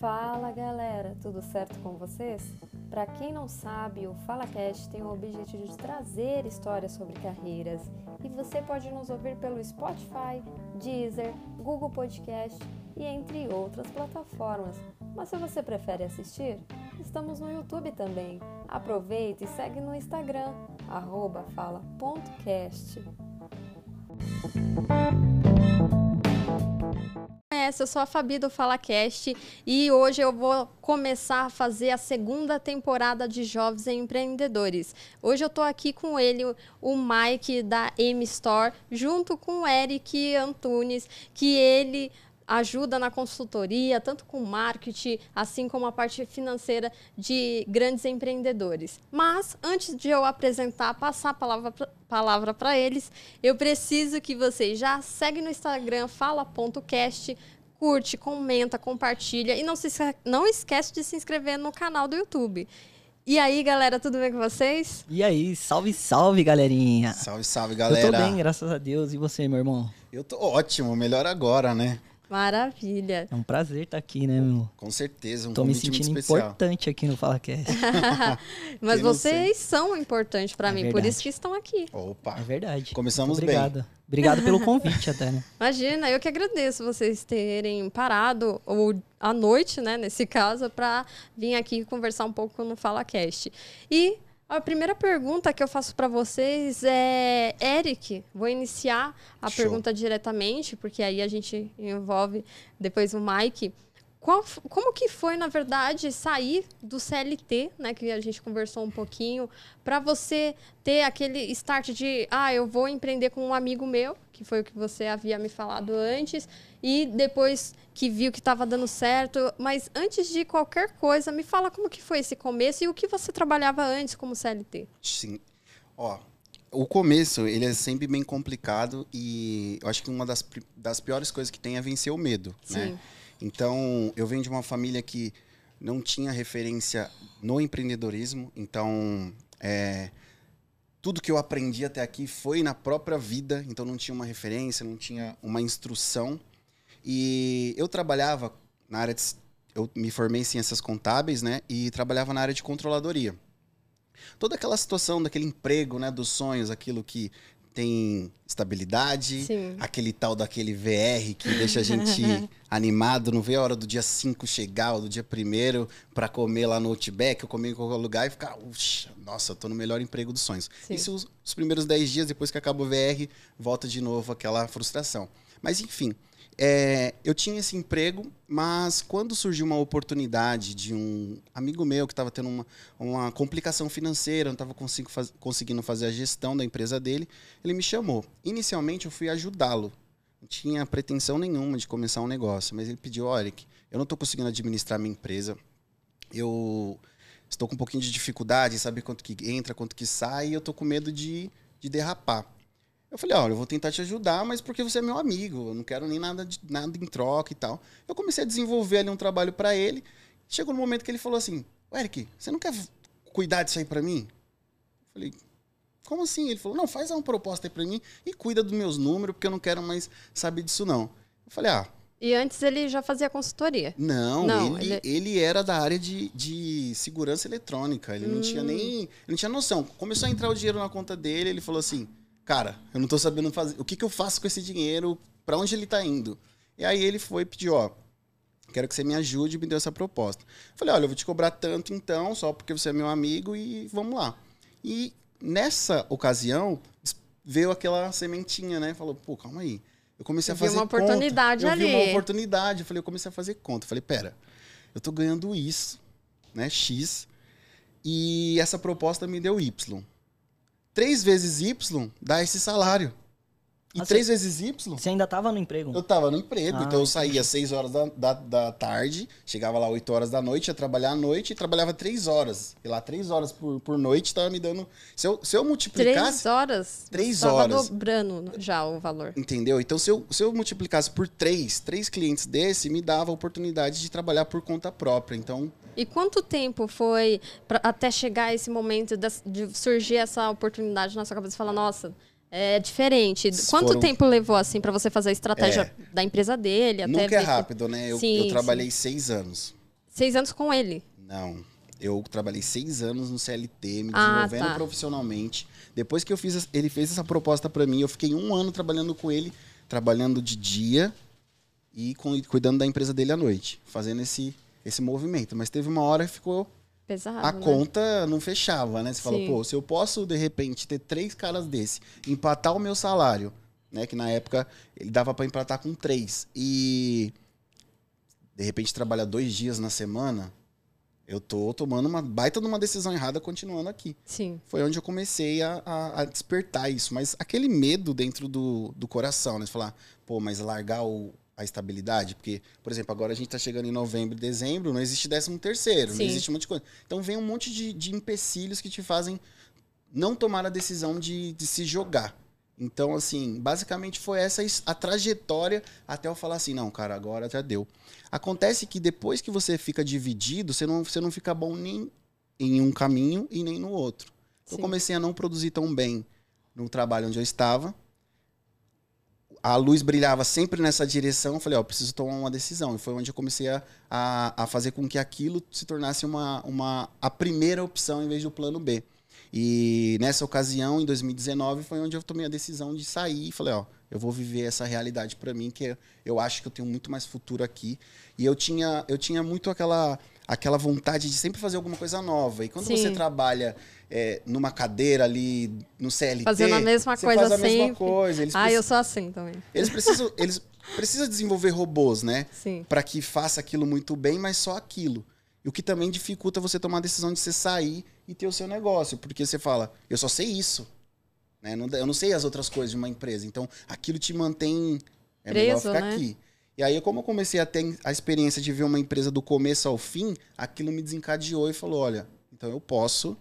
Fala galera, tudo certo com vocês? Para quem não sabe, o FalaCast tem o objetivo de trazer histórias sobre carreiras e você pode nos ouvir pelo Spotify, Deezer, Google Podcast e entre outras plataformas. Mas se você prefere assistir, estamos no YouTube também. Aproveita e segue no Instagram, fala.cast conhece, eu sou a Fabi do FalaCast e hoje eu vou começar a fazer a segunda temporada de Jovens Empreendedores. Hoje eu estou aqui com ele, o Mike da M Store, junto com o Eric Antunes, que ele ajuda na consultoria, tanto com marketing, assim como a parte financeira de grandes empreendedores. Mas antes de eu apresentar, passar a palavra palavra para eles, eu preciso que vocês já seguem no Instagram fala.cast, curte, comenta, compartilha e não se não esquece de se inscrever no canal do YouTube. E aí, galera, tudo bem com vocês? E aí, salve, salve, galerinha. Salve, salve, galera. Eu tô bem, graças a Deus. E você, meu irmão? Eu tô ótimo, melhor agora, né? Maravilha. É um prazer estar aqui, né, meu? Com certeza, um Tô me sentindo importante aqui no FalaCast. Mas vocês são importantes para é mim, verdade. por isso que estão aqui. Opa. É verdade. Começamos Muito obrigado. bem. Obrigado pelo convite até, né? Imagina, eu que agradeço vocês terem parado, ou à noite, né, nesse caso, para vir aqui conversar um pouco no FalaCast. E a primeira pergunta que eu faço para vocês é, Eric, vou iniciar a Show. pergunta diretamente, porque aí a gente envolve depois o Mike. Qual, como que foi, na verdade, sair do CLT, né, que a gente conversou um pouquinho, para você ter aquele start de, ah, eu vou empreender com um amigo meu, que foi o que você havia me falado antes, e depois que viu que estava dando certo. Mas antes de qualquer coisa, me fala como que foi esse começo e o que você trabalhava antes como CLT. Sim. Ó, o começo, ele é sempre bem complicado e eu acho que uma das, das piores coisas que tem é vencer o medo, né? Sim. né? Então, eu venho de uma família que não tinha referência no empreendedorismo, então é, tudo que eu aprendi até aqui foi na própria vida, então não tinha uma referência, não tinha uma instrução. E eu trabalhava na área de. Eu me formei em ciências contábeis, né? E trabalhava na área de controladoria. Toda aquela situação daquele emprego, né? Dos sonhos, aquilo que tem estabilidade, Sim. aquele tal daquele VR que deixa a gente animado, não vê a hora do dia 5 chegar, ou do dia 1 para comer lá no Outback, ou comer em qualquer lugar e ficar, nossa, eu tô no melhor emprego dos sonhos. Sim. Isso os, os primeiros 10 dias, depois que acaba o VR, volta de novo aquela frustração. Mas enfim, é, eu tinha esse emprego, mas quando surgiu uma oportunidade de um amigo meu que estava tendo uma, uma complicação financeira, não estava faz, conseguindo fazer a gestão da empresa dele, ele me chamou. Inicialmente eu fui ajudá-lo. Não tinha pretensão nenhuma de começar um negócio, mas ele pediu: olha, eu não estou conseguindo administrar minha empresa, eu estou com um pouquinho de dificuldade em saber quanto que entra, quanto que sai, e eu estou com medo de, de derrapar. Eu falei, olha, eu vou tentar te ajudar, mas porque você é meu amigo, eu não quero nem nada, de, nada em troca e tal. Eu comecei a desenvolver ali um trabalho para ele. Chegou no momento que ele falou assim, Eric, você não quer cuidar disso aí para mim? Eu falei, como assim? Ele falou, não, faz uma proposta aí para mim e cuida dos meus números, porque eu não quero mais saber disso não. Eu falei, ah... E antes ele já fazia consultoria? Não, não ele, ele... ele... era da área de, de segurança eletrônica. Ele hum. não tinha hum. nem... Ele não tinha noção. Começou a entrar o dinheiro na conta dele, ele falou assim cara, eu não tô sabendo fazer. O que, que eu faço com esse dinheiro? Para onde ele tá indo? E aí ele foi pedir, ó, quero que você me ajude e me deu essa proposta. Falei, olha, eu vou te cobrar tanto então, só porque você é meu amigo e vamos lá. E nessa ocasião, veio aquela sementinha, né? Falou, pô, calma aí. Eu comecei a fazer uma oportunidade conta. ali. Eu vi uma oportunidade. Eu falei, eu comecei a fazer conta. Eu falei, pera, eu tô ganhando isso, né? X. E essa proposta me deu Y. 3 vezes Y dá esse salário. E ah, 3 vezes Y. Você ainda estava no emprego? Eu estava no emprego. Ah, então eu saía às 6 horas da, da, da, tarde, chegava lá 8 horas da noite, ia trabalhar à noite e trabalhava 3 horas. E lá 3 horas por, por noite estava me dando. Se eu, se eu multiplicasse. 3 horas? 3 horas. Estava dobrando já o valor. Entendeu? Então se eu, se eu multiplicasse por 3, 3 clientes desse, me dava a oportunidade de trabalhar por conta própria. Então e quanto tempo foi pra, até chegar esse momento de, de, surgir essa oportunidade na sua cabeça e falar, nossa, é diferente. Quanto Foram... tempo levou assim para você fazer a estratégia é... da empresa dele? Até Nunca é rápido, que... né? Eu, sim, eu trabalhei sim. seis anos Seis anos com ele? Não. Eu trabalhei seis anos no CLT, me ah, desenvolvendo tá. profissionalmente. Depois que eu fiz, ele fez essa proposta para mim, eu fiquei um ano trabalhando com ele, trabalhando de dia e cuidando da empresa dele à noite, fazendo esse, esse movimento. Mas teve uma hora que ficou Pesado, a né? conta não fechava, né? Você Sim. fala, pô, se eu posso, de repente, ter três caras desse, empatar o meu salário, né? Que na época ele dava para empatar com três. E de repente trabalhar dois dias na semana, eu tô tomando uma baita de uma decisão errada continuando aqui. Sim. Foi onde eu comecei a, a, a despertar isso. Mas aquele medo dentro do, do coração, né? Você falar, pô, mas largar o, a estabilidade? Porque, por exemplo, agora a gente está chegando em novembro e dezembro, não existe décimo terceiro, Sim. não existe um monte de coisa. Então vem um monte de, de empecilhos que te fazem não tomar a decisão de, de se jogar. Então, assim, basicamente foi essa a trajetória até eu falar assim, não, cara, agora já deu. Acontece que depois que você fica dividido, você não, você não fica bom nem em um caminho e nem no outro. Eu comecei a não produzir tão bem no trabalho onde eu estava a luz brilhava sempre nessa direção, eu falei, ó, preciso tomar uma decisão. E foi onde eu comecei a, a, a, fazer com que aquilo se tornasse uma, uma, a primeira opção em vez do plano B. E nessa ocasião, em 2019, foi onde eu tomei a decisão de sair e falei, ó, eu vou viver essa realidade para mim, que eu acho que eu tenho muito mais futuro aqui. E eu tinha, eu tinha muito aquela, aquela vontade de sempre fazer alguma coisa nova. E quando Sim. você trabalha é, numa cadeira ali no CLT. Fazendo a mesma coisa faz a sempre. mesma coisa. Eles ah, eu sou assim também. Eles precisam, eles precisam desenvolver robôs, né? Sim. Para que faça aquilo muito bem, mas só aquilo. E o que também dificulta você tomar a decisão de você sair e ter o seu negócio. Porque você fala, eu só sei isso. Né? Eu não sei as outras coisas de uma empresa. Então, aquilo te mantém. É Preso, melhor ficar né? aqui. E aí, como eu comecei a ter a experiência de ver uma empresa do começo ao fim, aquilo me desencadeou e falou: olha, então eu posso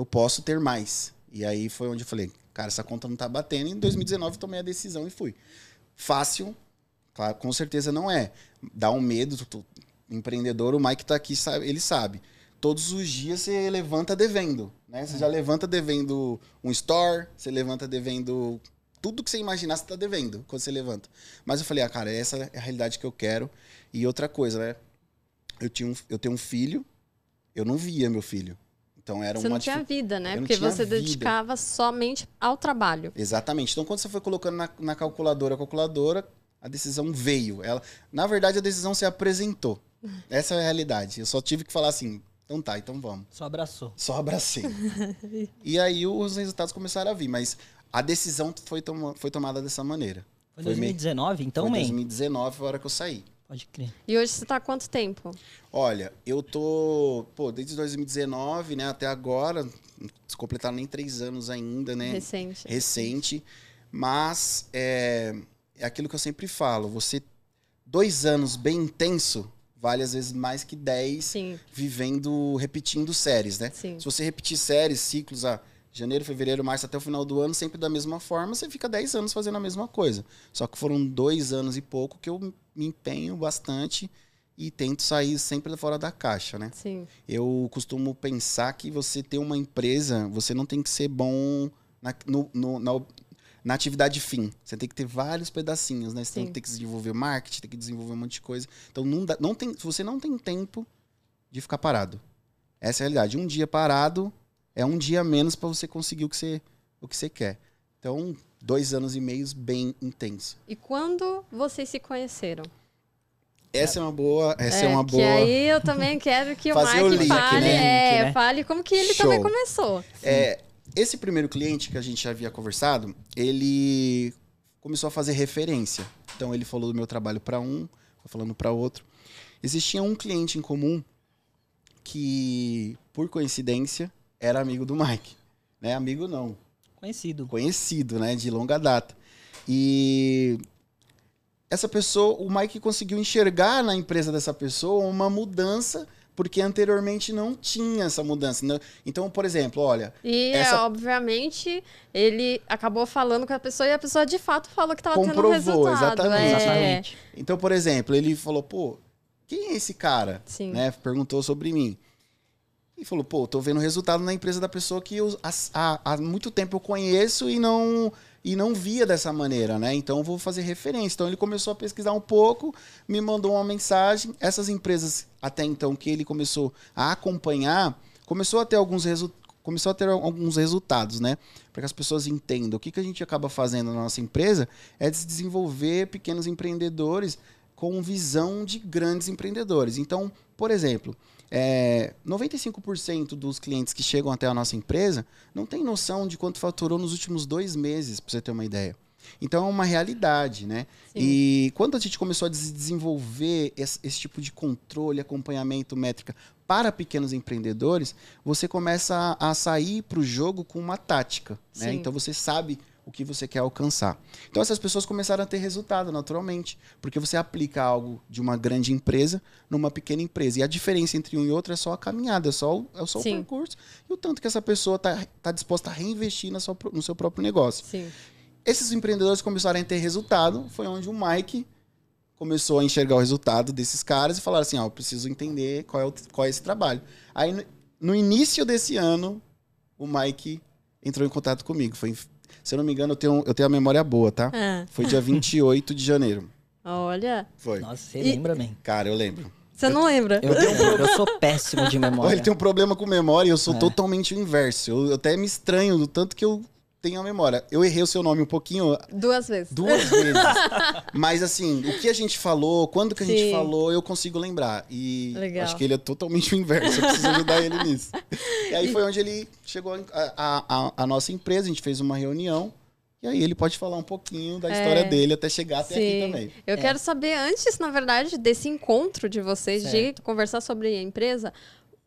eu posso ter mais. E aí foi onde eu falei, cara, essa conta não tá batendo. E em 2019 tomei a decisão e fui. Fácil, claro, com certeza não é. Dá um medo, tu, empreendedor, o Mike tá aqui, sabe, ele sabe. Todos os dias você levanta devendo, né? Você já é. levanta devendo um store, você levanta devendo tudo que você imaginar, você tá devendo quando você levanta. Mas eu falei, ah, cara, essa é a realidade que eu quero. E outra coisa, né? Eu, tinha um, eu tenho um filho, eu não via meu filho. Então era você uma não tinha vida, né? Porque você vida. dedicava somente ao trabalho. Exatamente. Então quando você foi colocando na, na calculadora, a calculadora, a decisão veio. Ela, na verdade, a decisão se apresentou. Essa é a realidade. Eu só tive que falar assim, então tá, então vamos. Só abraçou. Só abracei. e aí os resultados começaram a vir, mas a decisão foi, tom foi tomada dessa maneira. Foi em 2019, meio... então, Foi em 2019 foi a hora que eu saí. Pode crer. E hoje você está há quanto tempo? Olha, eu tô, pô, desde 2019, né, até agora, não completaram nem três anos ainda, né? Recente. Recente. Mas é, é aquilo que eu sempre falo, você, dois anos bem intenso, vale às vezes mais que dez Sim. vivendo, repetindo séries, né? Sim. Se você repetir séries, ciclos, ah, janeiro, fevereiro, março até o final do ano, sempre da mesma forma, você fica 10 anos fazendo a mesma coisa. Só que foram dois anos e pouco que eu me empenho bastante e tento sair sempre fora da caixa, né? Sim. Eu costumo pensar que você ter uma empresa, você não tem que ser bom na, no, no, na, na atividade fim. Você tem que ter vários pedacinhos, né? Você Sim. tem que desenvolver marketing, tem que desenvolver um monte de coisa. Então, não dá, não tem, você não tem tempo de ficar parado. Essa é a realidade. Um dia parado, é um dia menos para você conseguir o que você, o que você quer. Então, dois anos e meio bem intenso. E quando vocês se conheceram? Essa é uma boa. Essa é, é uma boa. Que aí eu também quero que o Mike o link, fale, né? é, né? fale como que ele Show. também começou. É, esse primeiro cliente que a gente já havia conversado, ele começou a fazer referência. Então ele falou do meu trabalho para um, falando para outro. Existia um cliente em comum que, por coincidência, era amigo do Mike. Né? Amigo não. Conhecido. Conhecido, né? De longa data. E essa pessoa, o Mike conseguiu enxergar na empresa dessa pessoa uma mudança porque anteriormente não tinha essa mudança. Né? Então, por exemplo, olha. E, essa... obviamente, ele acabou falando com a pessoa e a pessoa de fato falou que estava tendo resultado. Exatamente. É... exatamente. Então, por exemplo, ele falou, pô, quem é esse cara? Sim. Né? Perguntou sobre mim. E falou, pô, tô vendo resultado na empresa da pessoa que eu, há, há muito tempo eu conheço e não e não via dessa maneira, né? Então vou fazer referência. Então ele começou a pesquisar um pouco, me mandou uma mensagem. Essas empresas até então que ele começou a acompanhar, começou a ter alguns resultados começou a ter alguns resultados, né? Para que as pessoas entendam. O que, que a gente acaba fazendo na nossa empresa é desenvolver pequenos empreendedores com visão de grandes empreendedores. Então, por exemplo, é, 95% dos clientes que chegam até a nossa empresa não tem noção de quanto faturou nos últimos dois meses, para você ter uma ideia. Então é uma realidade, né? Sim. E quando a gente começou a desenvolver esse, esse, tipo de controle, acompanhamento, métrica para pequenos empreendedores, você começa a, a sair para o jogo com uma tática, né? Então você sabe o que você quer alcançar. Então essas pessoas começaram a ter resultado naturalmente, porque você aplica algo de uma grande empresa numa pequena empresa. E a diferença entre um e outro é só a caminhada, é só o, é só o percurso e o tanto que essa pessoa está tá disposta a reinvestir na sua, no seu próprio negócio. Sim. Esses empreendedores começaram a ter resultado, foi onde o Mike começou a enxergar o resultado desses caras e falar assim, ó, oh, eu preciso entender qual é, o, qual é esse trabalho. Aí no, no início desse ano, o Mike entrou em contato comigo. Foi se eu não me engano, eu tenho, eu tenho a memória boa, tá? Ah. Foi dia 28 de janeiro. Olha. Foi. Nossa, você e... lembra, bem? Cara, eu lembro. Você não lembra? Eu, eu, eu, sou péssimo de memória. Ele tem um problema com memória e eu sou é. totalmente o inverso. Eu, eu até me estranho do tanto que eu tenho a memória. Eu errei o seu nome um pouquinho. Duas vezes. Duas vezes. Mas assim, o que a gente falou, quando que a Sim. gente falou, eu consigo lembrar. E Legal. acho que ele é totalmente o inverso. Eu preciso ajudar ele nisso. E aí foi onde ele chegou a, a, a, a nossa empresa, a gente fez uma reunião. E aí ele pode falar um pouquinho da história é, dele até chegar até sim. aqui também. Eu é. quero saber, antes, na verdade, desse encontro de vocês, certo. de conversar sobre a empresa,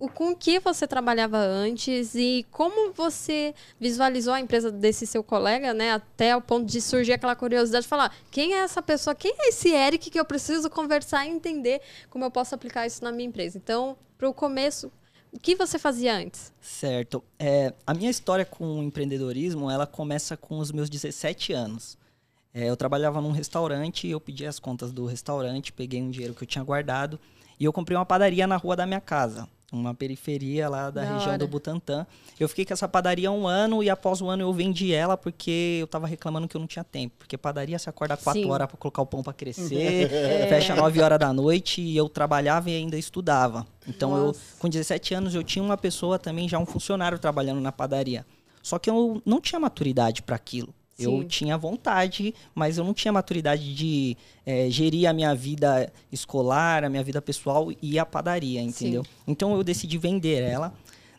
com que você trabalhava antes e como você visualizou a empresa desse seu colega, né? Até o ponto de surgir aquela curiosidade de falar, quem é essa pessoa? Quem é esse Eric que eu preciso conversar e entender como eu posso aplicar isso na minha empresa? Então, para o começo, o que você fazia antes? Certo. É, a minha história com o empreendedorismo, ela começa com os meus 17 anos. É, eu trabalhava num restaurante, eu pedi as contas do restaurante, peguei um dinheiro que eu tinha guardado e eu comprei uma padaria na rua da minha casa uma periferia lá da, da região hora. do Butantã. Eu fiquei com essa padaria um ano e após um ano eu vendi ela porque eu tava reclamando que eu não tinha tempo. Porque padaria se acorda quatro Sim. horas para colocar o pão para crescer, é. fecha nove horas da noite e eu trabalhava e ainda estudava. Então Nossa. eu, com 17 anos, eu tinha uma pessoa também, já um funcionário trabalhando na padaria. Só que eu não tinha maturidade para aquilo. Eu tinha vontade, mas eu não tinha maturidade de é, gerir a minha vida escolar, a minha vida pessoal e a padaria, entendeu? Sim. Então eu decidi vender ela.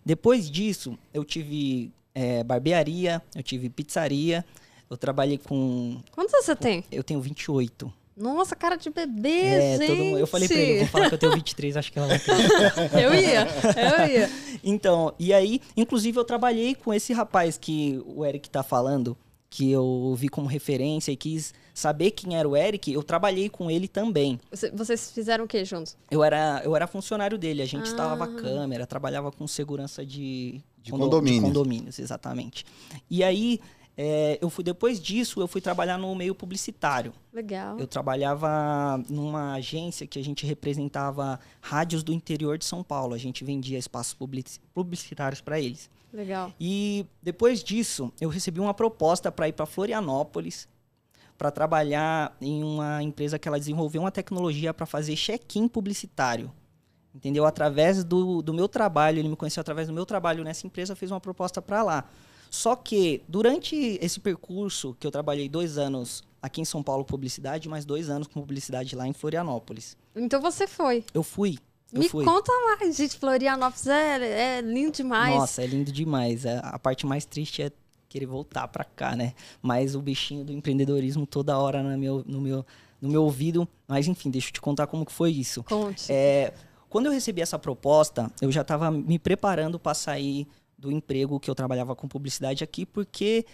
Depois disso, eu tive é, barbearia, eu tive pizzaria, eu trabalhei com. Quantos você tem? Eu tenho 28. Nossa, cara de bebê, é, gente. Mundo, eu falei pra ele, vou falar que eu tenho 23, acho que ela vai Eu ia, eu ia. Então, e aí, inclusive eu trabalhei com esse rapaz que o Eric tá falando, que eu vi como referência e quis saber quem era o Eric, eu trabalhei com ele também. Vocês fizeram o que juntos? Eu era, eu era funcionário dele, a gente ah. instalava câmera, trabalhava com segurança de, de, condomínios. de condomínios. exatamente. E aí, é, eu fui depois disso, eu fui trabalhar no meio publicitário. Legal. Eu trabalhava numa agência que a gente representava rádios do interior de São Paulo. A gente vendia espaços publicitários para eles. Legal. E depois disso, eu recebi uma proposta para ir para Florianópolis para trabalhar em uma empresa que ela desenvolveu uma tecnologia para fazer check-in publicitário. Entendeu? Através do, do meu trabalho, ele me conheceu através do meu trabalho nessa empresa, fez uma proposta para lá. Só que durante esse percurso, que eu trabalhei dois anos aqui em São Paulo publicidade, mais dois anos com publicidade lá em Florianópolis. Então você foi? Eu fui. Me conta mais, gente. Florianópolis é, é lindo demais. Nossa, é lindo demais. É, a parte mais triste é querer voltar para cá, né? Mas o bichinho do empreendedorismo toda hora no meu, no meu, no meu ouvido. Mas enfim, deixa eu te contar como que foi isso. Conte. É, quando eu recebi essa proposta, eu já estava me preparando para sair do emprego que eu trabalhava com publicidade aqui, porque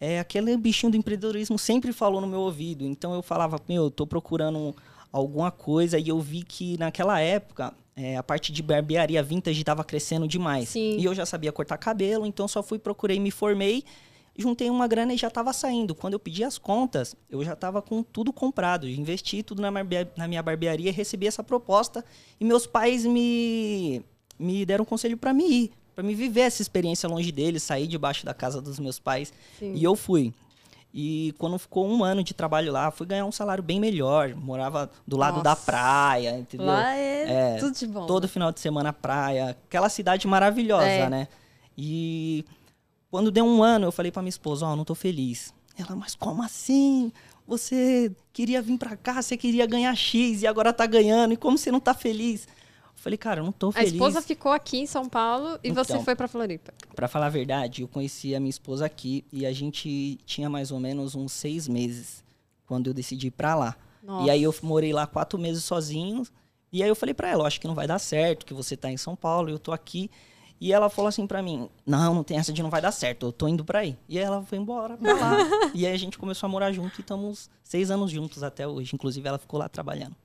é, aquele bichinho do empreendedorismo sempre falou no meu ouvido. Então eu falava, meu, eu tô procurando alguma coisa e eu vi que naquela época é, a parte de barbearia vintage estava crescendo demais. Sim. E eu já sabia cortar cabelo, então só fui, procurei, me formei, juntei uma grana e já estava saindo. Quando eu pedi as contas, eu já estava com tudo comprado. Investi tudo na, na minha barbearia, recebi essa proposta e meus pais me, me deram um conselho para me ir, para me viver essa experiência longe deles, sair debaixo da casa dos meus pais. Sim. E eu fui. E quando ficou um ano de trabalho lá, fui ganhar um salário bem melhor. Morava do lado Nossa. da praia, entendeu? Lá é, É, tudo de bom. Todo final de semana praia. Aquela cidade maravilhosa, É. né? E quando deu um ano, eu falei pra minha esposa, ó, não tô feliz. Ela, mas como assim? Você queria vir pra cá, você queria ganhar X e agora tá ganhando, e como você não tá feliz? Eu falei, cara, eu não tô A feliz. esposa ficou aqui em São Paulo e você Então. foi pra Floripa. Pra falar a verdade, eu conheci a minha esposa aqui e a gente tinha mais ou menos uns seis meses quando eu decidi ir pra lá. Nossa. E aí eu morei lá quatro meses sozinho. E aí eu falei pra ela, "Eu acho que não vai dar certo, que você tá em São Paulo, eu tô aqui. E ela falou assim pra mim, não, não tem essa de não vai dar certo, eu tô indo pra aí. E aí ela foi embora pra lá. e aí a gente começou a morar junto e estamos seis anos juntos até hoje. Inclusive ela ficou lá trabalhando.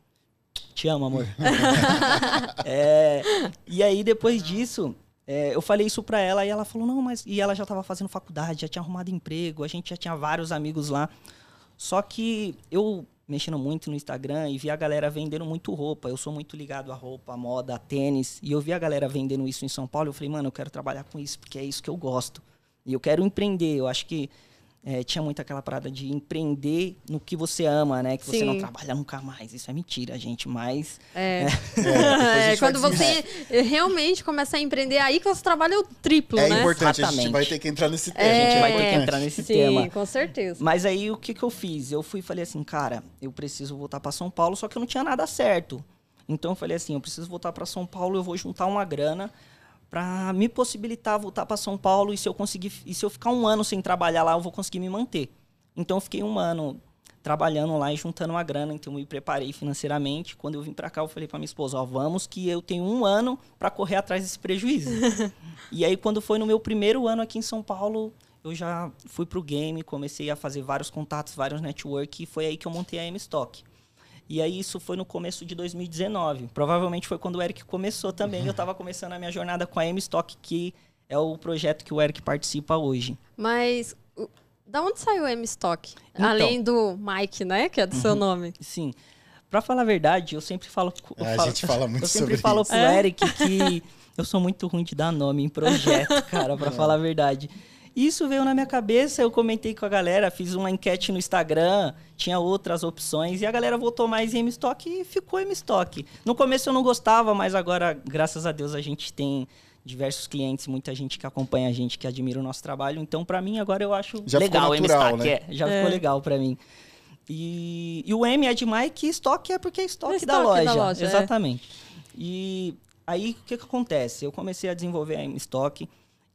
Te amo, amor. É, e aí depois disso, é, eu falei isso pra ela e ela falou, não, mas... E ela já tava fazendo faculdade, já tinha arrumado emprego, a gente já tinha vários amigos lá. Só que eu mexendo muito no Instagram e vi a galera vendendo muito roupa. Eu sou muito ligado a roupa, a moda, a tênis. E eu vi a galera vendendo isso em São Paulo. Eu falei, mano, eu quero trabalhar com isso, porque é isso que eu gosto. E eu quero empreender. Eu acho que é, tinha muito aquela parada de empreender no que você ama, né? Que você não Sim. trabalha nunca mais. Isso é mentira, gente. Mas É. a É, gente vai quando você realmente começa a empreender, aí que você trabalha o triplo, É né? importante, a gente Exatamente. vai ter que entrar nesse tema. a gente É, vai ter que entrar nesse Sim, tema. com certeza. Mas aí o que, que eu fiz? Eu fui e falei assim, cara, eu preciso voltar para São Paulo, só que eu não tinha nada certo. Então eu falei assim, eu preciso voltar para São Paulo, eu vou juntar uma grana para me possibilitar voltar para São Paulo e se eu conseguir e se eu ficar um ano sem trabalhar lá, eu vou conseguir me manter. Então eu fiquei um ano trabalhando lá e juntando uma grana, então eu me preparei financeiramente. Quando eu vim para cá, eu falei para minha esposa, ó, vamos que eu tenho um ano para correr atrás desse prejuízo. e aí quando foi no meu primeiro ano aqui em São Paulo, eu já fui pro game, comecei a fazer vários contatos, vários network, e foi aí que eu montei a M-Stock. E aí isso foi no começo de 2019. Provavelmente foi quando o Eric começou também. Eu estava começando a minha jornada com a M-Stock, que é o projeto que o Eric participa hoje. Mas da onde saiu o M-Stock? Então. Além do Mike, né? Que é do seu nome. Sim. Pra falar a verdade, eu sempre falo. eu É, a falo- gente fala muito Eu sempre sobre falo isso. pro É? Eric que eu sou muito ruim de dar nome em projeto, cara, pra falar a verdade. Isso veio na minha cabeça, eu comentei com a galera, fiz uma enquete no Instagram, tinha outras opções, e a galera votou mais em M-Stock e ficou M-Stock. No começo eu não gostava, mas agora, graças a Deus, a gente tem diversos clientes, muita gente que acompanha a gente, que admira o nosso trabalho. Então, pra mim, agora eu acho Já legal o M-Stock. né? É, já É. ficou legal pra mim. E, e o M é de Mike e estoque é porque é estoque, É da, loja. da loja, é. Exatamente. E aí, o que, que acontece? Eu comecei a desenvolver a M-Stock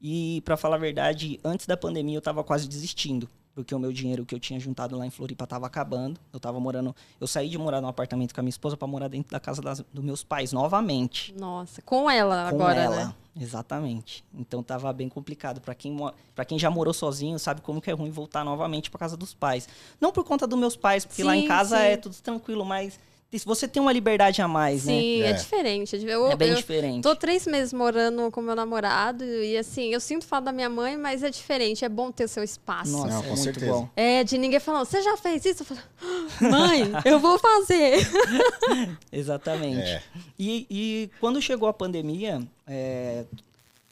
e, pra falar a verdade, antes da pandemia eu tava quase desistindo. Porque o meu dinheiro que eu tinha juntado lá em Floripa tava acabando. Eu tava morando... Eu saí de morar num apartamento com a minha esposa pra morar dentro da casa das, dos meus pais, novamente. Nossa, com ela Com agora, ela, né? exatamente. Então tava bem complicado para quem para quem já morou sozinho, sabe como que é ruim voltar novamente para casa dos pais. Não por conta dos meus pais, porque lá em Sim, casa sim. é tudo tranquilo, mas você tem uma liberdade a mais, Sim, é, É. diferente. Eu, né? É bem eu diferente. Tô três meses morando com meu namorado e assim, eu sinto falta da minha mãe, mas é diferente. É bom ter seu espaço. Nossa, Não, é com muito certeza. bom. É, de ninguém falando, você já fez isso? Eu falo, "Ah, mãe, eu vou fazer. Exatamente. É. E, e quando chegou a pandemia, é,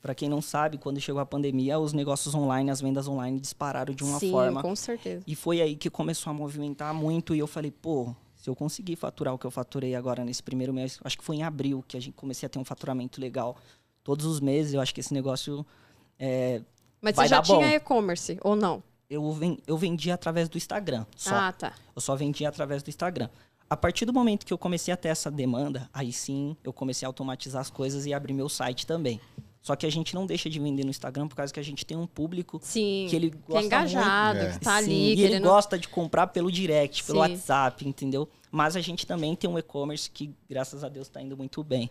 para quem não sabe, quando chegou a pandemia, os negócios online, as vendas online dispararam de uma Sim, forma com certeza. E foi aí que começou a movimentar muito e eu falei, pô, se eu conseguir faturar o que eu faturei agora nesse primeiro mês, acho que foi em abril que a gente comecei a ter um faturamento legal. Todos os meses, eu acho que esse negócio é, Mas Vai você já tinha e-commerce, ou não? eu, ven, eu vendi através do Instagram. Só. Ah, tá. Eu só vendia através do Instagram. A partir do momento que eu comecei a ter essa demanda, aí sim eu comecei a automatizar as coisas e abrir meu site também. Só que a gente não deixa de vender no Instagram por causa que a gente tem um público Sim. que ele que é gosta engajado, muito. que tá Sim, ali, e ele gosta de comprar pelo direct, pelo Sim. WhatsApp, entendeu? Mas a gente também tem um e-commerce que, graças a Deus, está indo muito bem.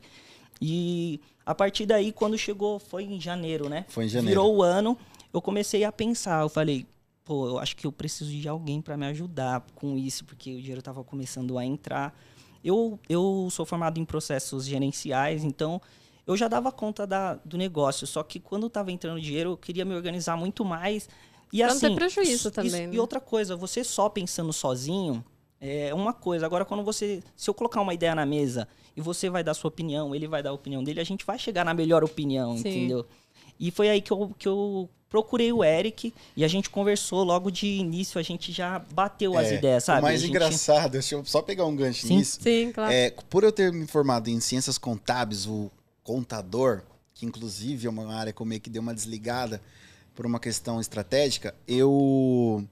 E a partir daí, quando chegou, foi em janeiro, né? Foi em janeiro. Virou o ano, eu comecei a pensar, eu falei, pô, eu acho que eu preciso de alguém para me ajudar com isso, porque o dinheiro estava começando a entrar. Eu, eu sou formado em processos gerenciais, então eu já dava conta da, do negócio, só que quando estava entrando dinheiro, eu queria me organizar muito mais. E Pra não ter assim, prejuízo isso- também, isso- né? E outra coisa, você só pensando sozinho é uma coisa. Agora, quando você. Se eu colocar uma ideia na mesa e você vai dar sua opinião, ele vai dar a opinião dele, a gente vai chegar na melhor opinião, Sim. entendeu? E foi aí que eu, que eu procurei o Eric e a gente conversou logo de início, a gente já bateu as É, ideias, sabe? O mais gente- engraçado, deixa eu só pegar um gancho Sim. nisso. Sim, claro. É, por eu ter me formado em ciências contábeis, o contador, que inclusive é uma área que eu meio que deu uma desligada por uma questão estratégica, eu.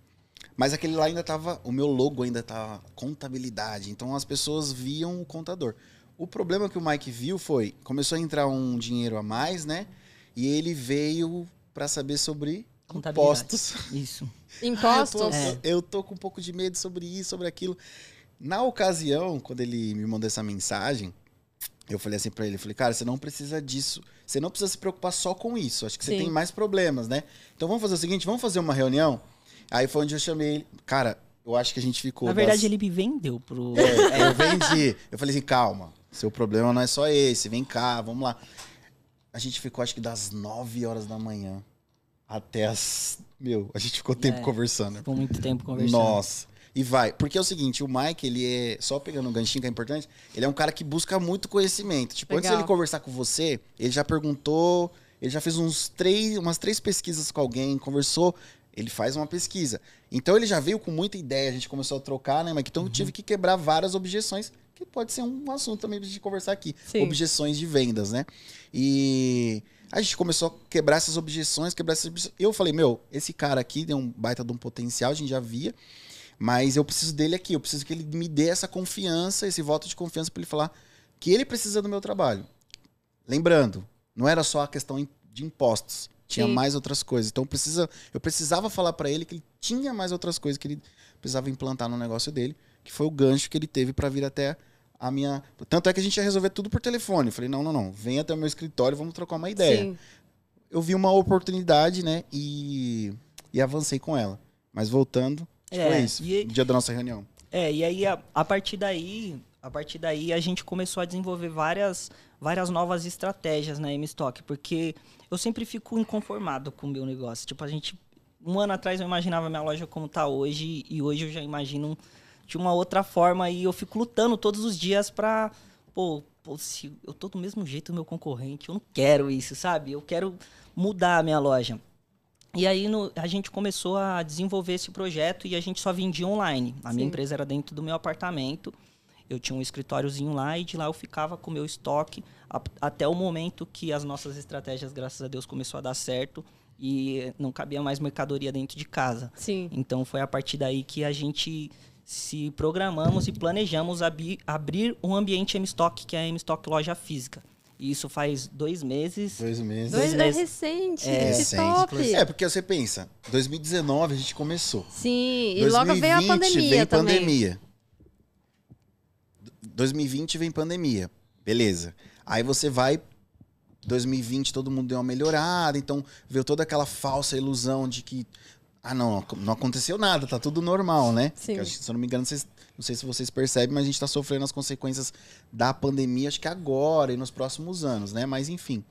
Mas aquele lá ainda tava. O meu logo ainda tava contabilidade. Então as pessoas viam o contador. O problema que o Mike viu foi: começou a entrar um dinheiro a mais, né? E ele veio para saber sobre Contabilidade. impostos. Isso. Impostos? Ah, eu, tô, É. eu tô com um pouco de medo sobre isso, sobre aquilo. Na ocasião, quando ele me mandou essa mensagem, eu falei assim pra ele, falei, cara, você não precisa disso. Você não precisa se preocupar só com isso. Acho que você Sim. tem mais problemas, né? Então vamos fazer o seguinte, vamos fazer uma reunião? Aí foi onde eu chamei ele. Cara, eu acho que a gente ficou. Na verdade, das- ele me vendeu pro. É, eu vendi. Eu falei assim, calma, seu problema não é só esse, vem cá, vamos lá. A gente ficou, acho que das 9 horas da manhã até as. Meu, a gente ficou tempo É. conversando. Ficou muito tempo conversando. Nossa. E vai. Porque é o seguinte, o Mike, ele é. Só pegando um ganchinho que é importante, ele é um cara que busca muito conhecimento. Tipo, antes Legal. dele conversar com você, ele já perguntou, ele já fez uns três, umas três pesquisas com alguém, conversou, ele faz uma pesquisa. Então ele já veio com muita ideia, a gente começou a trocar, né, Mike? Então eu tive que quebrar várias objeções, que pode ser um assunto também pra gente conversar aqui. Sim. Objeções de vendas, né? E a gente começou a quebrar essas objeções, quebrar essas objeções. Eu falei, meu, esse cara aqui tem um baita de um potencial, a gente já via. Mas eu preciso dele aqui, eu preciso que ele me dê essa confiança, esse voto de confiança para ele falar que ele precisa do meu trabalho. Lembrando, não era só a questão de impostos, tinha Sim. mais outras coisas. Então precisa, eu precisava falar para ele que ele tinha mais outras coisas que ele precisava implantar no negócio dele, que foi o gancho que ele teve para vir até a minha. Tanto é que a gente ia resolver tudo por telefone. Eu falei: não, não, não, vem até o meu escritório, vamos trocar uma ideia Sim. eu vi uma oportunidade, né? E, e avancei com ela. Mas voltando, É, foi isso. e- dia da nossa reunião. É, e aí a, a partir daí, a partir daí a gente começou a desenvolver várias, várias novas estratégias na M-Stock, porque eu sempre fico inconformado com o meu negócio. Tipo, a gente um ano atrás eu imaginava minha loja como tá hoje e hoje eu já imagino de uma outra forma e eu fico lutando todos os dias pra, pô, pô, se eu tô do mesmo jeito do meu concorrente, eu não quero isso, sabe? Eu quero mudar a minha loja. E aí no- a gente começou a desenvolver esse projeto e a gente só vendia online. A minha Sim. empresa era dentro do meu apartamento. Eu tinha um escritóriozinho lá e de lá eu ficava com o meu estoque a- até o momento que as nossas estratégias, graças a Deus, começou a dar certo e não cabia mais mercadoria dentro de casa. Sim. Então foi a partir daí que a gente se programamos e planejamos abrir um ambiente M-Stock, que é a M-Stock loja física. E isso faz dois meses. Dois meses. Dois, Dois é meses. recente. É, que recente. top. É, porque você pensa, 2019 a gente começou. Sim, e logo veio a 2020 pandemia vem também. pandemia. 2020 vem pandemia. Beleza. Aí você vai 2020 todo mundo deu uma melhorada, então veio toda aquela falsa ilusão de que ah não, não aconteceu nada, tá tudo normal, né? Sim. Que acho que, se eu não me engano, vocês, não sei se vocês percebem, mas a gente tá sofrendo as consequências da pandemia, acho que agora e nos próximos anos, né? Mas enfim.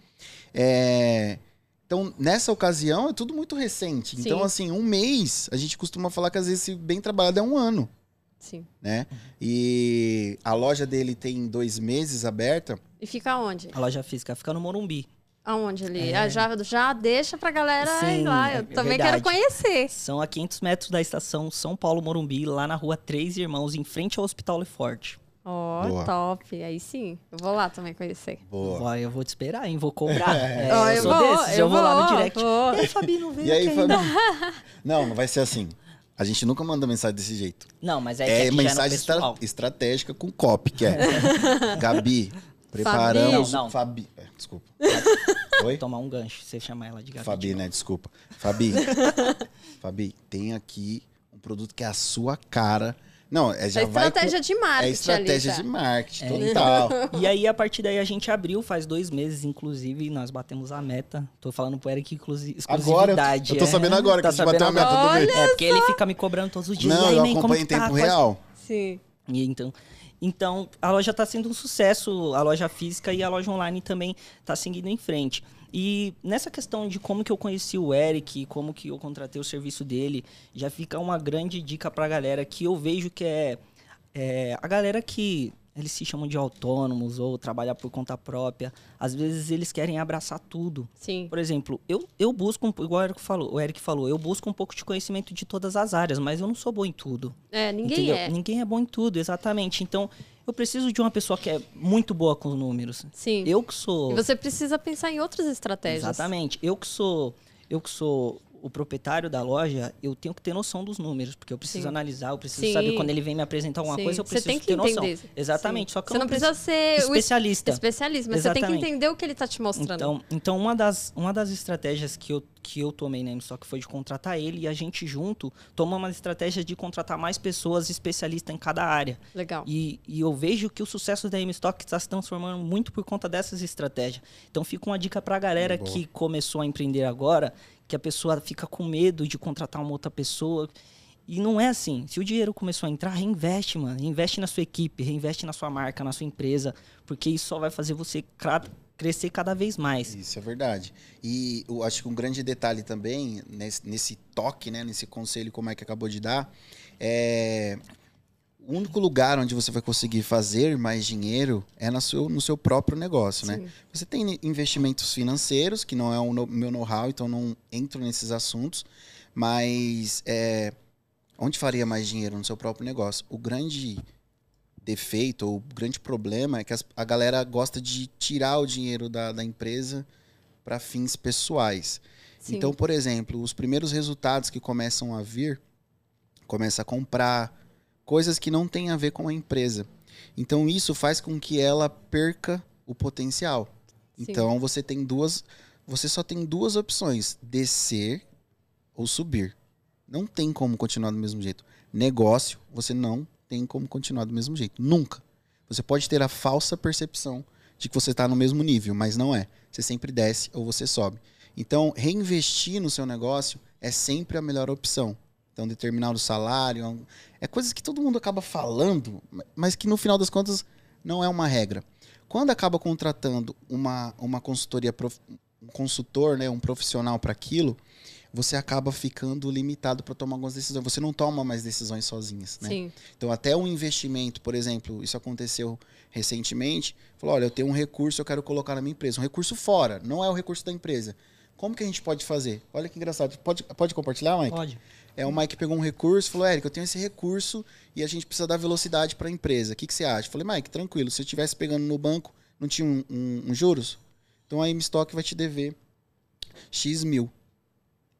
É, Então, nessa ocasião, é tudo muito recente. Sim. Então, assim, um mês, a gente costuma falar que às vezes, se bem trabalhado, é um ano Sim. né? E a loja dele tem dois meses aberta. E fica onde? A loja física fica no Morumbi. Aonde ali? É. Ah, já, já deixa pra galera Sim, ir lá. Eu é também verdade. quero conhecer. São a 500 metros da estação São Paulo Morumbi, lá na rua Três Irmãos, em frente ao Hospital Leforte. Ó, Boa. top. Aí sim. Eu vou lá também conhecer. Boa. Vai, eu vou te esperar, hein? Vou cobrar. É, Ó, eu sou desses, eu, vou, lá no direct. vou. E aí, Fabi, não veio E aí, Fabi? ainda? Não, não vai ser assim. A gente nunca manda mensagem desse jeito. Não, mas é, É, é mensagem estra- estratégica com copy, que é. Gabi, preparamos. Não, não. Fabi. é, desculpa. Oi? Tomar um gancho, você chamar ela de Gabi. Fabi, de né? Desculpa. Fabi. Fabi, tem aqui um produto que é a sua cara. Não, é já É vai. estratégia com- de marketing É estratégia ali de marketing, É, total. E aí, a partir daí, a gente abriu, faz dois meses, inclusive, nós batemos a meta. Tô falando pro Eric exclusi- Agora, eu tô- exclusividade. eu tô é. sabendo agora que a gente bateu a meta do mês. É, porque ele fica me cobrando todos os dias. Não, aí, eu acompanho em tá? tempo real. Sim. E então, então, a loja está sendo um sucesso, a loja física e a loja online também está seguindo em frente. E nessa questão de como que eu conheci o Eric, como que eu contratei o serviço dele, já fica uma grande dica para a galera que eu vejo que é, é a galera que eles se chamam de autônomos ou trabalhar por conta própria. Às vezes eles querem abraçar tudo. Sim. Por exemplo, eu, eu busco, igual o Eric, falou, o Eric falou, eu busco um pouco de conhecimento de todas as áreas, mas eu não sou bom em tudo. É, ninguém entendeu? é. Ninguém é bom em tudo, exatamente. Então, eu preciso de uma pessoa que é muito boa com os números. Sim. Eu que sou. E você precisa pensar em outras estratégias. Exatamente. Eu que sou, eu que sou o proprietário da loja, eu tenho que ter noção dos números, porque eu preciso Sim. analisar, eu preciso Sim. saber quando ele vem me apresentar alguma Sim. coisa, eu Você preciso tem que ter noção. entender. Exatamente. Sim. Só que você não precisa ser especialista. especialista, mas você tem Exatamente. que entender o que ele está te mostrando. Então, então uma, das, uma das estratégias que eu, que eu tomei na M-Stock foi de contratar ele e a gente junto toma uma estratégia de contratar mais pessoas especialistas em cada área. Legal. E, e eu vejo que o sucesso da M-Stock está se transformando muito por conta dessas estratégias. Então fica uma dica para a galera Boa. que começou a empreender agora, que a pessoa fica com medo de contratar uma outra pessoa. E não é assim. Se o dinheiro começou a entrar, reinveste, mano. Reinveste na sua equipe, reinveste na sua marca, na sua empresa, porque isso só vai fazer você crescer cada vez mais. Isso é verdade. E eu acho que um grande detalhe também, nesse, nesse toque, né, nesse conselho, como é que acabou de dar, é. O único lugar onde você vai conseguir fazer mais dinheiro é no seu, no seu próprio negócio, né? Sim. Você tem investimentos financeiros, que não é o meu know-how, então não entro nesses assuntos, mas é, onde faria mais dinheiro no seu próprio negócio? O grande defeito ou o grande problema é que as- a galera gosta de tirar o dinheiro da, da empresa para fins pessoais. Sim. Então, por exemplo, os primeiros resultados que começam a vir, começa a comprar coisas que não têm a ver com a empresa. Então, isso faz com que ela perca o potencial. Sim. Então, você tem duas, você só tem duas opções: descer ou subir. Não tem como continuar do mesmo jeito. Negócio, você não tem como continuar do mesmo jeito. Nunca. Você pode ter a falsa percepção de que você está no mesmo nível, mas não é. Você sempre desce ou você sobe. Então, reinvestir no seu negócio é sempre a melhor opção. Então, determinar o salário é é coisas que todo mundo acaba falando, mas que no final das contas não é uma regra. Quando acaba contratando uma, uma consultoria, um consultor, né, um profissional para aquilo, você acaba ficando limitado para tomar algumas decisões. Você não toma mais decisões sozinhas, né? Sim. Então, até um investimento, por exemplo, isso aconteceu recentemente, falou, olha, eu tenho um recurso, eu quero colocar na minha empresa. Um recurso fora, não é o recurso da empresa. Como que a gente pode fazer? Olha que engraçado. Pode, pode compartilhar, Mike? Pode. É, o Mike pegou um recurso e falou, Érico, eu tenho esse recurso e a gente precisa dar velocidade para a empresa. O que, que você acha? Eu falei, Mike, tranquilo. Se eu estivesse pegando no banco, não tinha um, um- um juros? Então a M-Stock vai te dever X mil.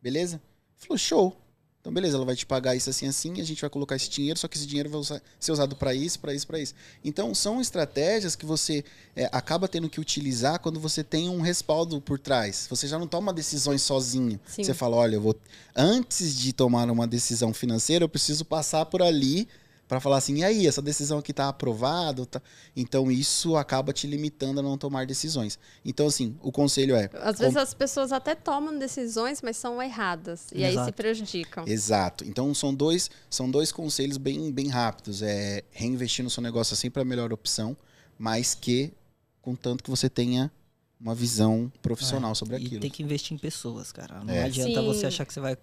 Beleza? Ele Falou, show. Então, beleza, ela vai te pagar isso assim, assim, a gente vai colocar esse dinheiro, só que esse dinheiro vai usar- ser usado para isso, para isso, para isso. Então, são estratégias que você é, acaba tendo que utilizar quando você tem um respaldo por trás. Você já não toma decisões sozinho. Sim. Você fala, olha, eu vou antes de tomar uma decisão financeira, eu preciso passar por ali para falar assim, e aí, essa decisão aqui tá aprovada? Tá? Então, isso acaba te limitando a não tomar decisões. Então, assim, o conselho é... Às vezes as pessoas até tomam decisões, mas são erradas. E aí se Exato. prejudicam. Exato. Então são dois, são dois conselhos bem, bem rápidos. É reinvestir no seu negócio é sempre a melhor opção, mas que contanto que você tenha uma visão profissional sobre É, E aquilo. tem que investir em pessoas, cara. Não É. adianta Sim. você achar que você vai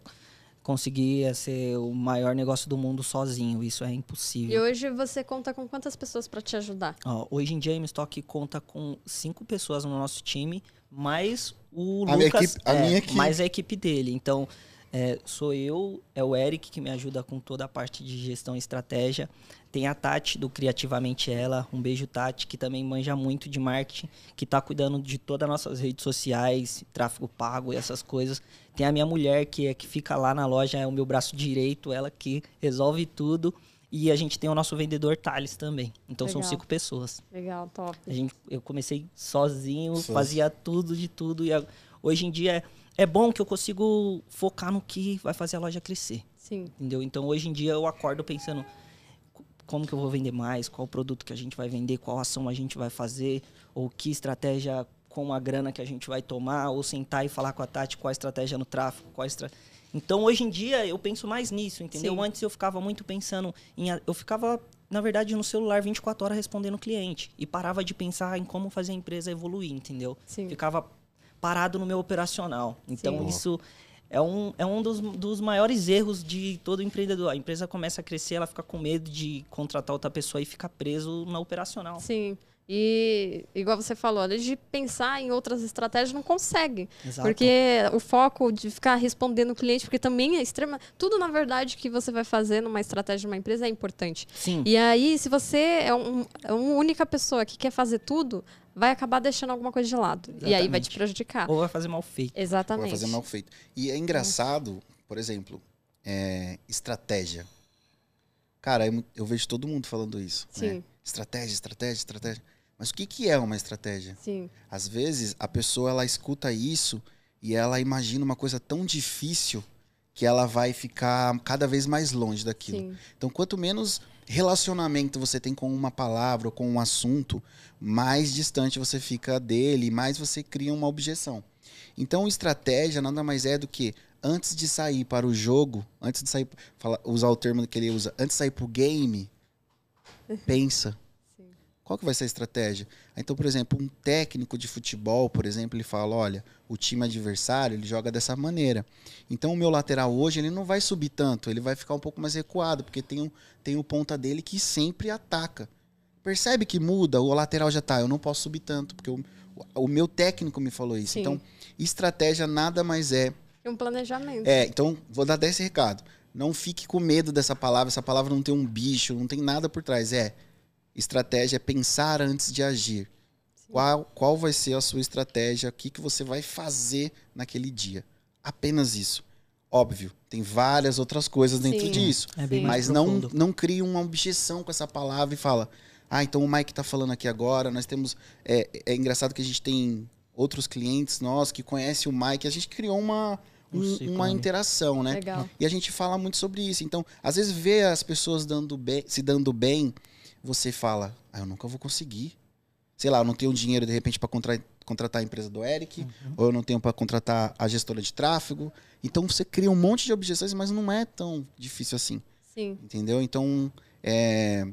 conseguir é, ser o maior negócio do mundo sozinho. Isso é E impossível. hoje você conta com quantas pessoas para te ajudar? Ó, hoje em dia a M-Stock conta com cinco pessoas no nosso time, mais o A minha Lucas, equipe- a é, minha equipe. mais a equipe dele. Então, é, sou eu, é o Eric que me ajuda com toda a parte de gestão e estratégia. Tem a Tati do Criativamente Ela, um beijo Tati, que também manja muito de marketing, que tá cuidando de todas as nossas redes sociais, tráfego pago e essas coisas. Tem a minha mulher, que é que fica lá na loja, é o meu braço direito, ela que resolve tudo. E a gente tem o nosso vendedor Thales também. Então são Legal. cinco pessoas. Legal, top. A gente, eu comecei sozinho, Sozinho. fazia tudo de tudo. E a- hoje em dia é, é bom que eu consigo focar no que vai fazer a loja crescer. Sim. Entendeu? Então hoje em dia eu acordo pensando co- como que eu vou vender mais, qual produto que a gente vai vender, qual ação a gente vai fazer, ou que estratégia com a grana que a gente vai tomar, ou sentar e falar com a Tati qual a estratégia no tráfego, qual a estra... Então hoje em dia eu penso mais nisso, entendeu? Sim. Antes eu ficava muito pensando em eu ficava na verdade no celular 24 horas respondendo o cliente e parava de pensar em como fazer a empresa evoluir, entendeu? Sim. Ficava parado no meu operacional. Então Sim. isso é um, é um dos, dos maiores erros de todo empreendedor. A empresa começa a crescer, ela fica com medo de contratar outra pessoa e fica preso na operacional. Sim. E, igual você falou, além de pensar em outras estratégias, não consegue. Exato. Porque o foco de ficar respondendo o cliente, porque também é extrema. Tudo, na verdade, que você vai fazer numa estratégia de uma empresa é importante. Sim. E aí, se você é, um, é uma única pessoa que quer fazer tudo, vai acabar deixando alguma coisa de lado. Exatamente. E aí vai te prejudicar. Ou vai fazer mal feito. Exatamente. Ou vai fazer mal feito. E é engraçado, por exemplo, é, estratégia. Cara, eu, eu, vejo todo mundo falando isso. Né? Sim. Né? Estratégia, estratégia, estratégia. Mas o que, que é uma estratégia? Sim. Às vezes a pessoa ela escuta isso e ela imagina uma coisa tão difícil que ela vai ficar cada vez mais longe daquilo. Sim. Então, quanto menos relacionamento você tem com uma palavra ou com um assunto, mais distante você fica dele, mais você cria uma objeção. Então, estratégia nada mais é do que antes de sair para o jogo, antes de sair, fala, usar o termo que ele usa, antes de sair para o game, pensa. Qual que vai ser a estratégia? Então, por exemplo, um técnico de futebol, por exemplo, ele fala, olha, o time adversário, ele joga dessa maneira. Então, o meu lateral hoje, ele não vai subir tanto, ele vai ficar um pouco mais recuado, porque tem, um, tem o ponta dele que sempre ataca. Percebe que muda, o lateral já tá, eu não posso subir tanto, porque o, o meu técnico me falou isso. Sim. Então, estratégia nada mais é... Um planejamento. É, então, vou dar desse recado. Não fique com medo dessa palavra, essa palavra não tem um bicho, não tem nada por trás. É, Estratégia é pensar antes de agir. Qual, qual vai ser a sua estratégia? O que, que você vai fazer naquele dia? Apenas isso. Óbvio, tem várias outras coisas dentro Sim. disso. É bem mas não, não crie uma objeção com essa palavra e fala: ah, então o Mike está falando aqui agora. Nós temos. É, é engraçado que a gente tem outros clientes nossos que conhecem o Mike. A gente criou uma, um, uma interação, né? Legal. E a gente fala muito sobre isso. Então, às vezes, ver as pessoas dando bem, se dando bem você fala, ah, eu nunca vou conseguir. Sei lá, eu não tenho dinheiro de repente para contra contratar a empresa do Eric, uhum. ou eu não tenho para contratar a gestora de tráfego. Então você cria um monte de objeções, mas não é tão difícil assim. Sim. Entendeu? Então, é,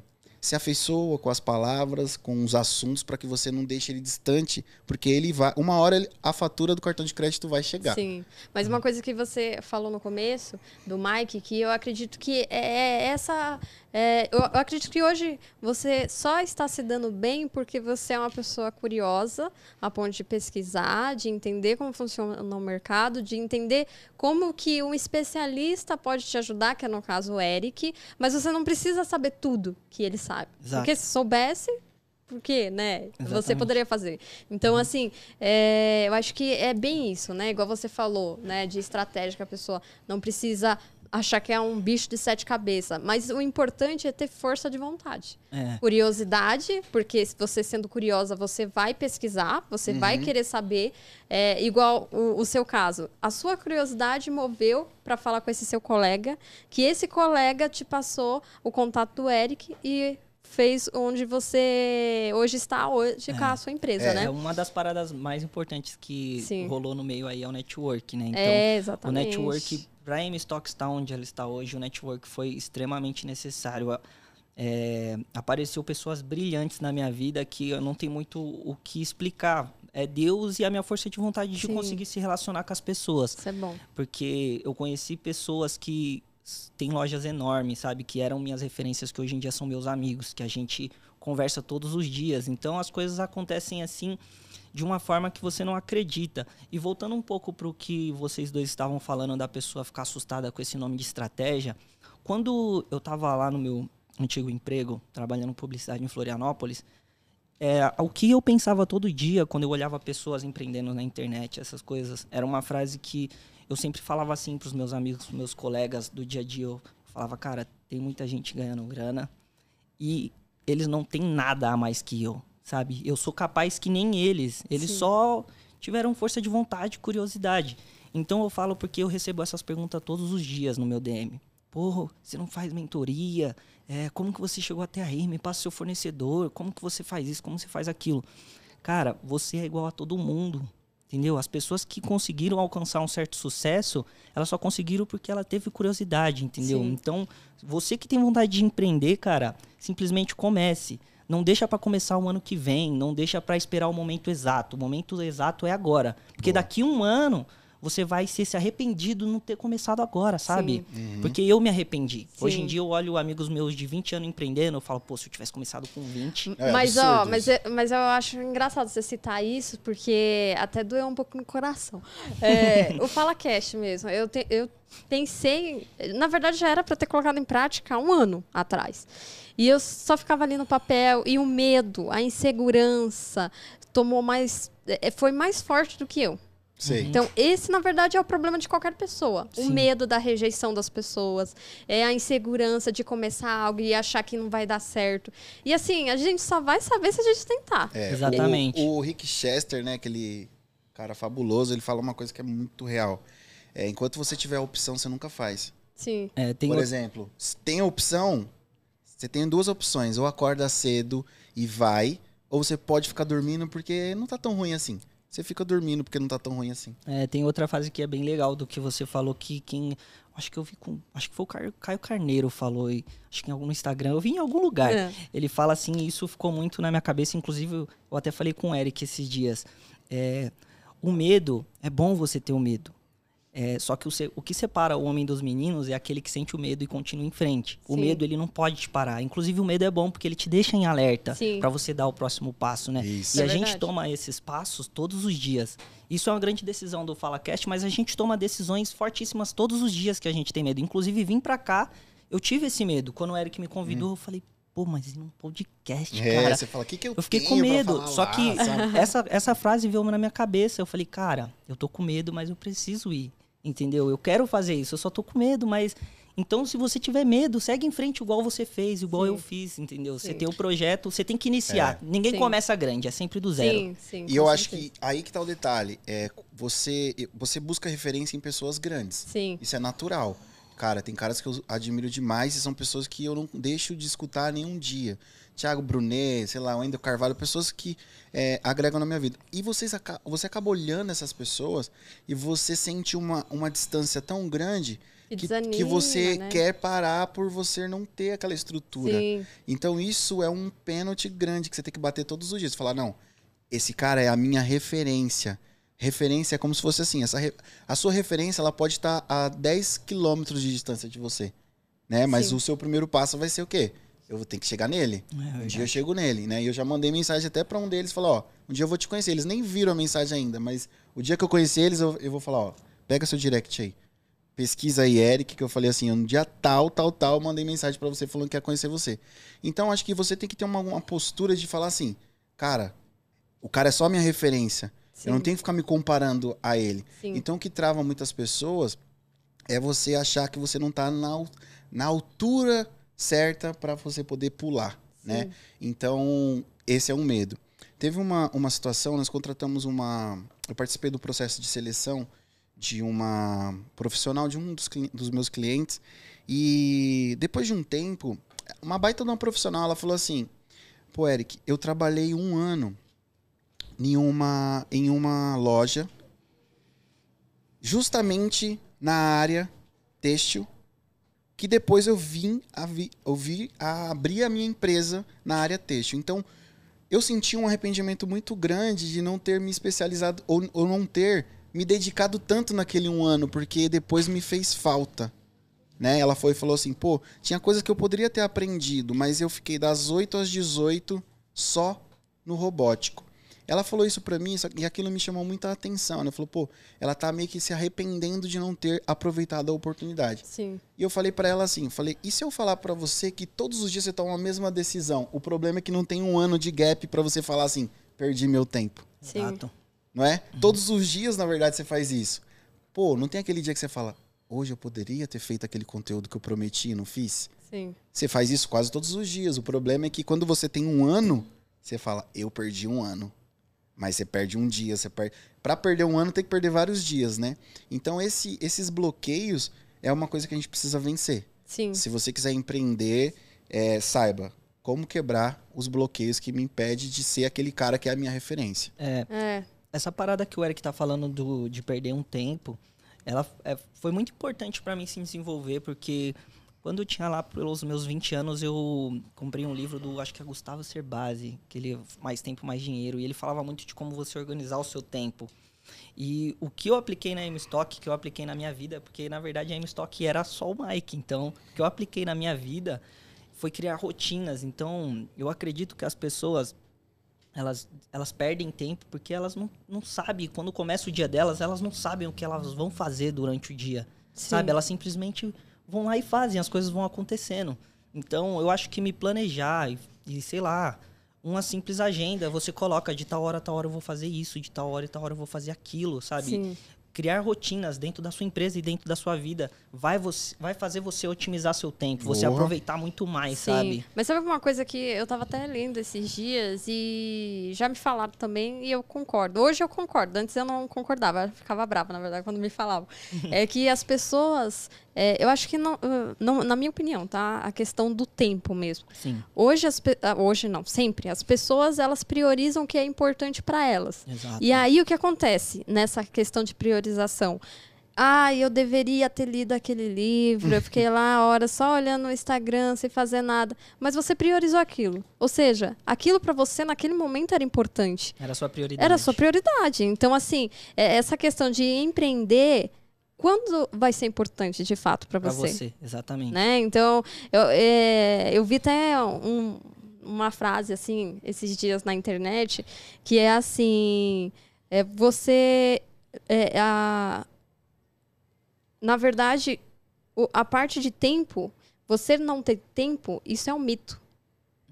se afeiçoa com as palavras, com os assuntos, para que você não deixe ele distante, porque ele vai. Uma hora ele, a fatura do cartão de crédito vai chegar. Sim. Mas uma coisa que você falou no começo, do Mike, que eu acredito que é, é essa. É, eu, eu, acredito que hoje você só está se dando bem porque você é uma pessoa curiosa, a ponto de pesquisar, de entender como funciona o mercado, de entender como que um especialista pode te ajudar, que é no caso o Eric, mas você não precisa saber tudo que ele sabe? Exato. Porque se soubesse, por quê, né? Exatamente. Você poderia fazer. Então, assim, é, eu acho que é bem isso, né? Igual você falou, né? De estratégia que a pessoa não precisa achar que é um bicho de sete cabeças. Mas o importante é ter força de vontade. É. Curiosidade, porque se você sendo curiosa, você vai pesquisar, você uhum. vai querer saber. É, igual o, o, seu caso. A sua curiosidade moveu para falar com esse seu colega, que esse colega te passou o contato do Eric e fez onde você hoje está hoje é. com a sua empresa, é, né? É uma das paradas mais importantes que Sim. rolou no meio aí é o network, né? Então, é, exatamente. o network para a M-Stock estar onde ela está hoje, o network foi extremamente necessário. É, apareceu pessoas brilhantes na minha vida que eu não tenho muito o que explicar. É Deus e a minha força de vontade de Sim. conseguir se relacionar com as pessoas. Isso é bom. Porque eu conheci pessoas que tem lojas enormes, sabe? Que eram minhas referências, que hoje em dia são meus amigos, que a gente conversa todos os dias. Então as coisas acontecem assim de uma forma que você não acredita. E voltando um pouco para o que vocês dois estavam falando da pessoa ficar assustada com esse nome de estratégia, quando eu estava lá no meu antigo emprego, trabalhando publicidade em Florianópolis, é, o que eu pensava todo dia quando eu olhava pessoas empreendendo na internet, essas coisas, era uma frase que eu sempre falava assim para os meus amigos, meus colegas do dia a dia. Eu falava, cara, tem muita gente ganhando grana e eles não têm nada a mais que eu, sabe? Eu sou capaz que nem eles. Eles Sim. só tiveram força de vontade, curiosidade. Então eu falo porque eu recebo essas perguntas todos os dias no meu DM. Porra, você não faz mentoria? É, como que você chegou até aí? Me passa seu fornecedor. Como que você faz isso? Como você faz aquilo? Cara, você é igual a todo mundo. Entendeu? As pessoas que conseguiram alcançar um certo sucesso, elas só conseguiram porque ela teve curiosidade, entendeu? Sim. Então, você que tem vontade de empreender, cara, simplesmente comece. Não deixa para começar o ano que vem, não deixa para esperar o momento exato. O momento exato é agora. Porque Boa. daqui um ano você vai ser se arrependido não ter começado agora, sabe? Uhum. Porque eu me arrependi. Sim. Hoje em dia eu olho amigos meus de 20 anos empreendendo, eu falo, pô, se eu tivesse começado com 20. É, mas, ó, mas, mas eu acho engraçado você citar isso, porque até doeu um pouco no coração. É, o Fala Cash mesmo. Eu, te, eu pensei. Na verdade, já era para ter colocado em prática há um ano atrás. E eu só ficava ali no papel e o medo, a insegurança tomou mais. É, foi mais forte do que eu. Sim. Então, esse, na verdade, é o problema de qualquer pessoa. Sim. O medo da rejeição das pessoas, é a insegurança de começar algo e achar que não vai dar certo. E assim, a gente só vai saber se a gente tentar. É, Exatamente. O, o, Rick Chester, né, aquele cara fabuloso, ele fala uma coisa que é muito real. É, enquanto você tiver a opção, você nunca faz. Sim. É, Por outro... exemplo, tem a opção, você tem duas opções. Ou acorda cedo e vai, ou você pode ficar dormindo porque não tá tão ruim assim. Você fica dormindo porque não tá tão ruim assim. É, tem outra fase que é bem legal do que você falou que quem. Acho que eu vi com. Acho que foi o Caio Carneiro falou. E, acho que em algum Instagram. Eu vi em algum lugar. É. Ele fala assim, e isso ficou muito na minha cabeça. Inclusive, eu até falei com o Eric esses dias. É, o medo, é bom você ter o medo. É, só que o, o, que separa o homem dos meninos é aquele que sente o medo e continua em frente. Sim. O medo, ele não pode te parar. Inclusive, o medo é bom porque ele te deixa em alerta para você dar o próximo passo, né? Isso. E é a verdade. gente toma esses passos todos os dias. Isso é uma grande decisão do FalaCast, mas a gente toma decisões fortíssimas todos os dias que a gente tem medo. Inclusive, vim para cá, eu tive esse medo. Quando o Eric me convidou, hum. eu falei, pô, mas num podcast, é, cara. Você fala, o que, que eu Eu fiquei com medo. Só lá, que essa, essa frase veio na minha cabeça. Eu falei, cara, eu tô com medo, mas eu preciso ir. Entendeu? Eu quero fazer isso, eu só tô com medo, mas. Então, se você tiver medo, segue em frente igual você fez, igual sim. eu fiz, entendeu? Sim. Você tem o um projeto, você tem que iniciar. É. Ninguém sim. começa grande, é sempre do zero. Sim, sim. E eu acho que aí que tá o detalhe. É, você, você busca referência em pessoas grandes. Sim. Isso é natural. Cara, tem caras que eu admiro demais e são pessoas que eu não deixo de escutar nenhum dia. Thiago Brunet, sei lá, Wendel Carvalho, pessoas que é, agregam na minha vida. E vocês, você acaba olhando essas pessoas e você sente uma, uma distância tão grande que, desanima, que você né? quer parar por você não ter aquela estrutura. Sim. Então isso é um pênalti grande que você tem que bater todos os dias. Falar, não, esse cara é a minha referência. Referência é como se fosse assim, essa a sua referência ela pode estar a 10 quilômetros de distância de você. Né? Mas Sim. o seu primeiro passo vai ser o quê? Eu vou ter que chegar nele. É um dia eu chego nele, né? E eu já mandei mensagem até para um deles, falar, ó, um dia eu vou te conhecer. Eles nem viram a mensagem ainda, mas o dia que eu conhecer eles, eu, eu vou falar, ó, pega seu direct aí. Pesquisa aí, Eric, que eu falei assim, um dia tal, tal, tal, mandei mensagem para você falando que quer conhecer você. Então, acho que você tem que ter uma, uma postura de falar assim, cara, o cara é só minha referência. Sim. Eu não tenho que ficar me comparando a ele. Sim. Então, o que trava muitas pessoas é você achar que você não tá na, na altura certa para você poder pular, Sim. né? Então, esse é um medo. Teve uma, uma situação, nós contratamos uma... Eu participei do processo de seleção de uma profissional de um dos, dos meus clientes e depois de um tempo, uma baita de uma profissional, ela falou assim, pô, Eric, eu trabalhei um ano em uma, em uma loja justamente na área têxtil que depois eu vim a, vi, eu vi a abrir a minha empresa na área têxtil. Então, eu senti um arrependimento muito grande de não ter me especializado ou, ou não ter me dedicado tanto naquele um ano, porque depois me fez falta. Né? Ela foi e falou assim: pô, tinha coisas que eu poderia ter aprendido, mas eu fiquei das 8 às 18 só no robótico. Ela falou isso para mim e aquilo me chamou muita atenção. Ela falou, pô, ela tá meio que se arrependendo de não ter aproveitado a oportunidade. Sim. E eu falei para ela assim, falei, e se eu falar para você que todos os dias você toma a mesma decisão? O problema é que não tem um ano de gap para você falar assim, perdi meu tempo. Sim. Exato. Não é? Uhum. Todos os dias, na verdade, você faz isso. Pô, não tem aquele dia que você fala, hoje eu poderia ter feito aquele conteúdo que eu prometi e não fiz? Sim. Você faz isso quase todos os dias. O problema é que quando você tem um ano, você fala, eu perdi um ano. Mas você perde um dia, você perde. Para perder um ano tem que perder vários dias, né? Então esse, esses bloqueios é uma coisa que a gente precisa vencer. Sim. Se você quiser empreender, é, saiba como quebrar os bloqueios que me impede de ser aquele cara que é a minha referência. É. é. Essa parada que o Eric tá falando do, de perder um tempo, ela é, foi muito importante para mim se desenvolver, porque quando eu tinha lá pelos meus 20 anos, eu comprei um livro do, acho que é Gustavo Cerbasi, que ele Mais Tempo, Mais Dinheiro, e ele falava muito de como você organizar o seu tempo. E o que eu apliquei na M-Stock, que eu apliquei na minha vida, porque na verdade a M-Stock era só o Mike. Então, o que eu apliquei na minha vida foi criar rotinas. Então, eu acredito que as pessoas elas, elas perdem tempo porque elas não, não sabem, quando começa o dia delas, elas não sabem o que elas vão fazer durante o dia. Sim. Sabe? Elas simplesmente vão lá e fazem, as coisas vão acontecendo. Então, eu acho que me planejar e, e sei lá, uma simples agenda, você coloca de tal hora a tal hora eu vou fazer isso, de tal hora e tal hora eu vou fazer aquilo, sabe? Sim criar rotinas dentro da sua empresa e dentro da sua vida vai, você, vai fazer você otimizar seu tempo, Boa. você aproveitar muito mais, Sim. sabe? Mas sabe uma coisa que eu tava até lendo esses dias e já me falaram também e eu concordo. Hoje eu concordo, antes eu não concordava, eu ficava brava, na verdade, quando me falavam. é que as pessoas é, eu acho que não, não, na minha opinião, tá? A questão do tempo mesmo. Sim. Hoje, as, ah, hoje não, sempre. As pessoas elas priorizam o que é importante para elas. Exato. E aí o que acontece nessa questão de priorização? Ah, eu deveria ter lido aquele livro. Eu fiquei lá horas só olhando no Instagram sem fazer nada. Mas você priorizou aquilo. Ou seja, aquilo para você naquele momento era importante. Era a sua prioridade. Era a sua prioridade. Então, assim, é, essa questão de empreender quando vai ser importante de fato para você? Para você, exatamente. Né? Então, eu, é, eu vi até um, uma frase assim esses dias na internet que é assim: é, você. É, a, na verdade, o, a parte de tempo, você não ter tempo, isso é um mito.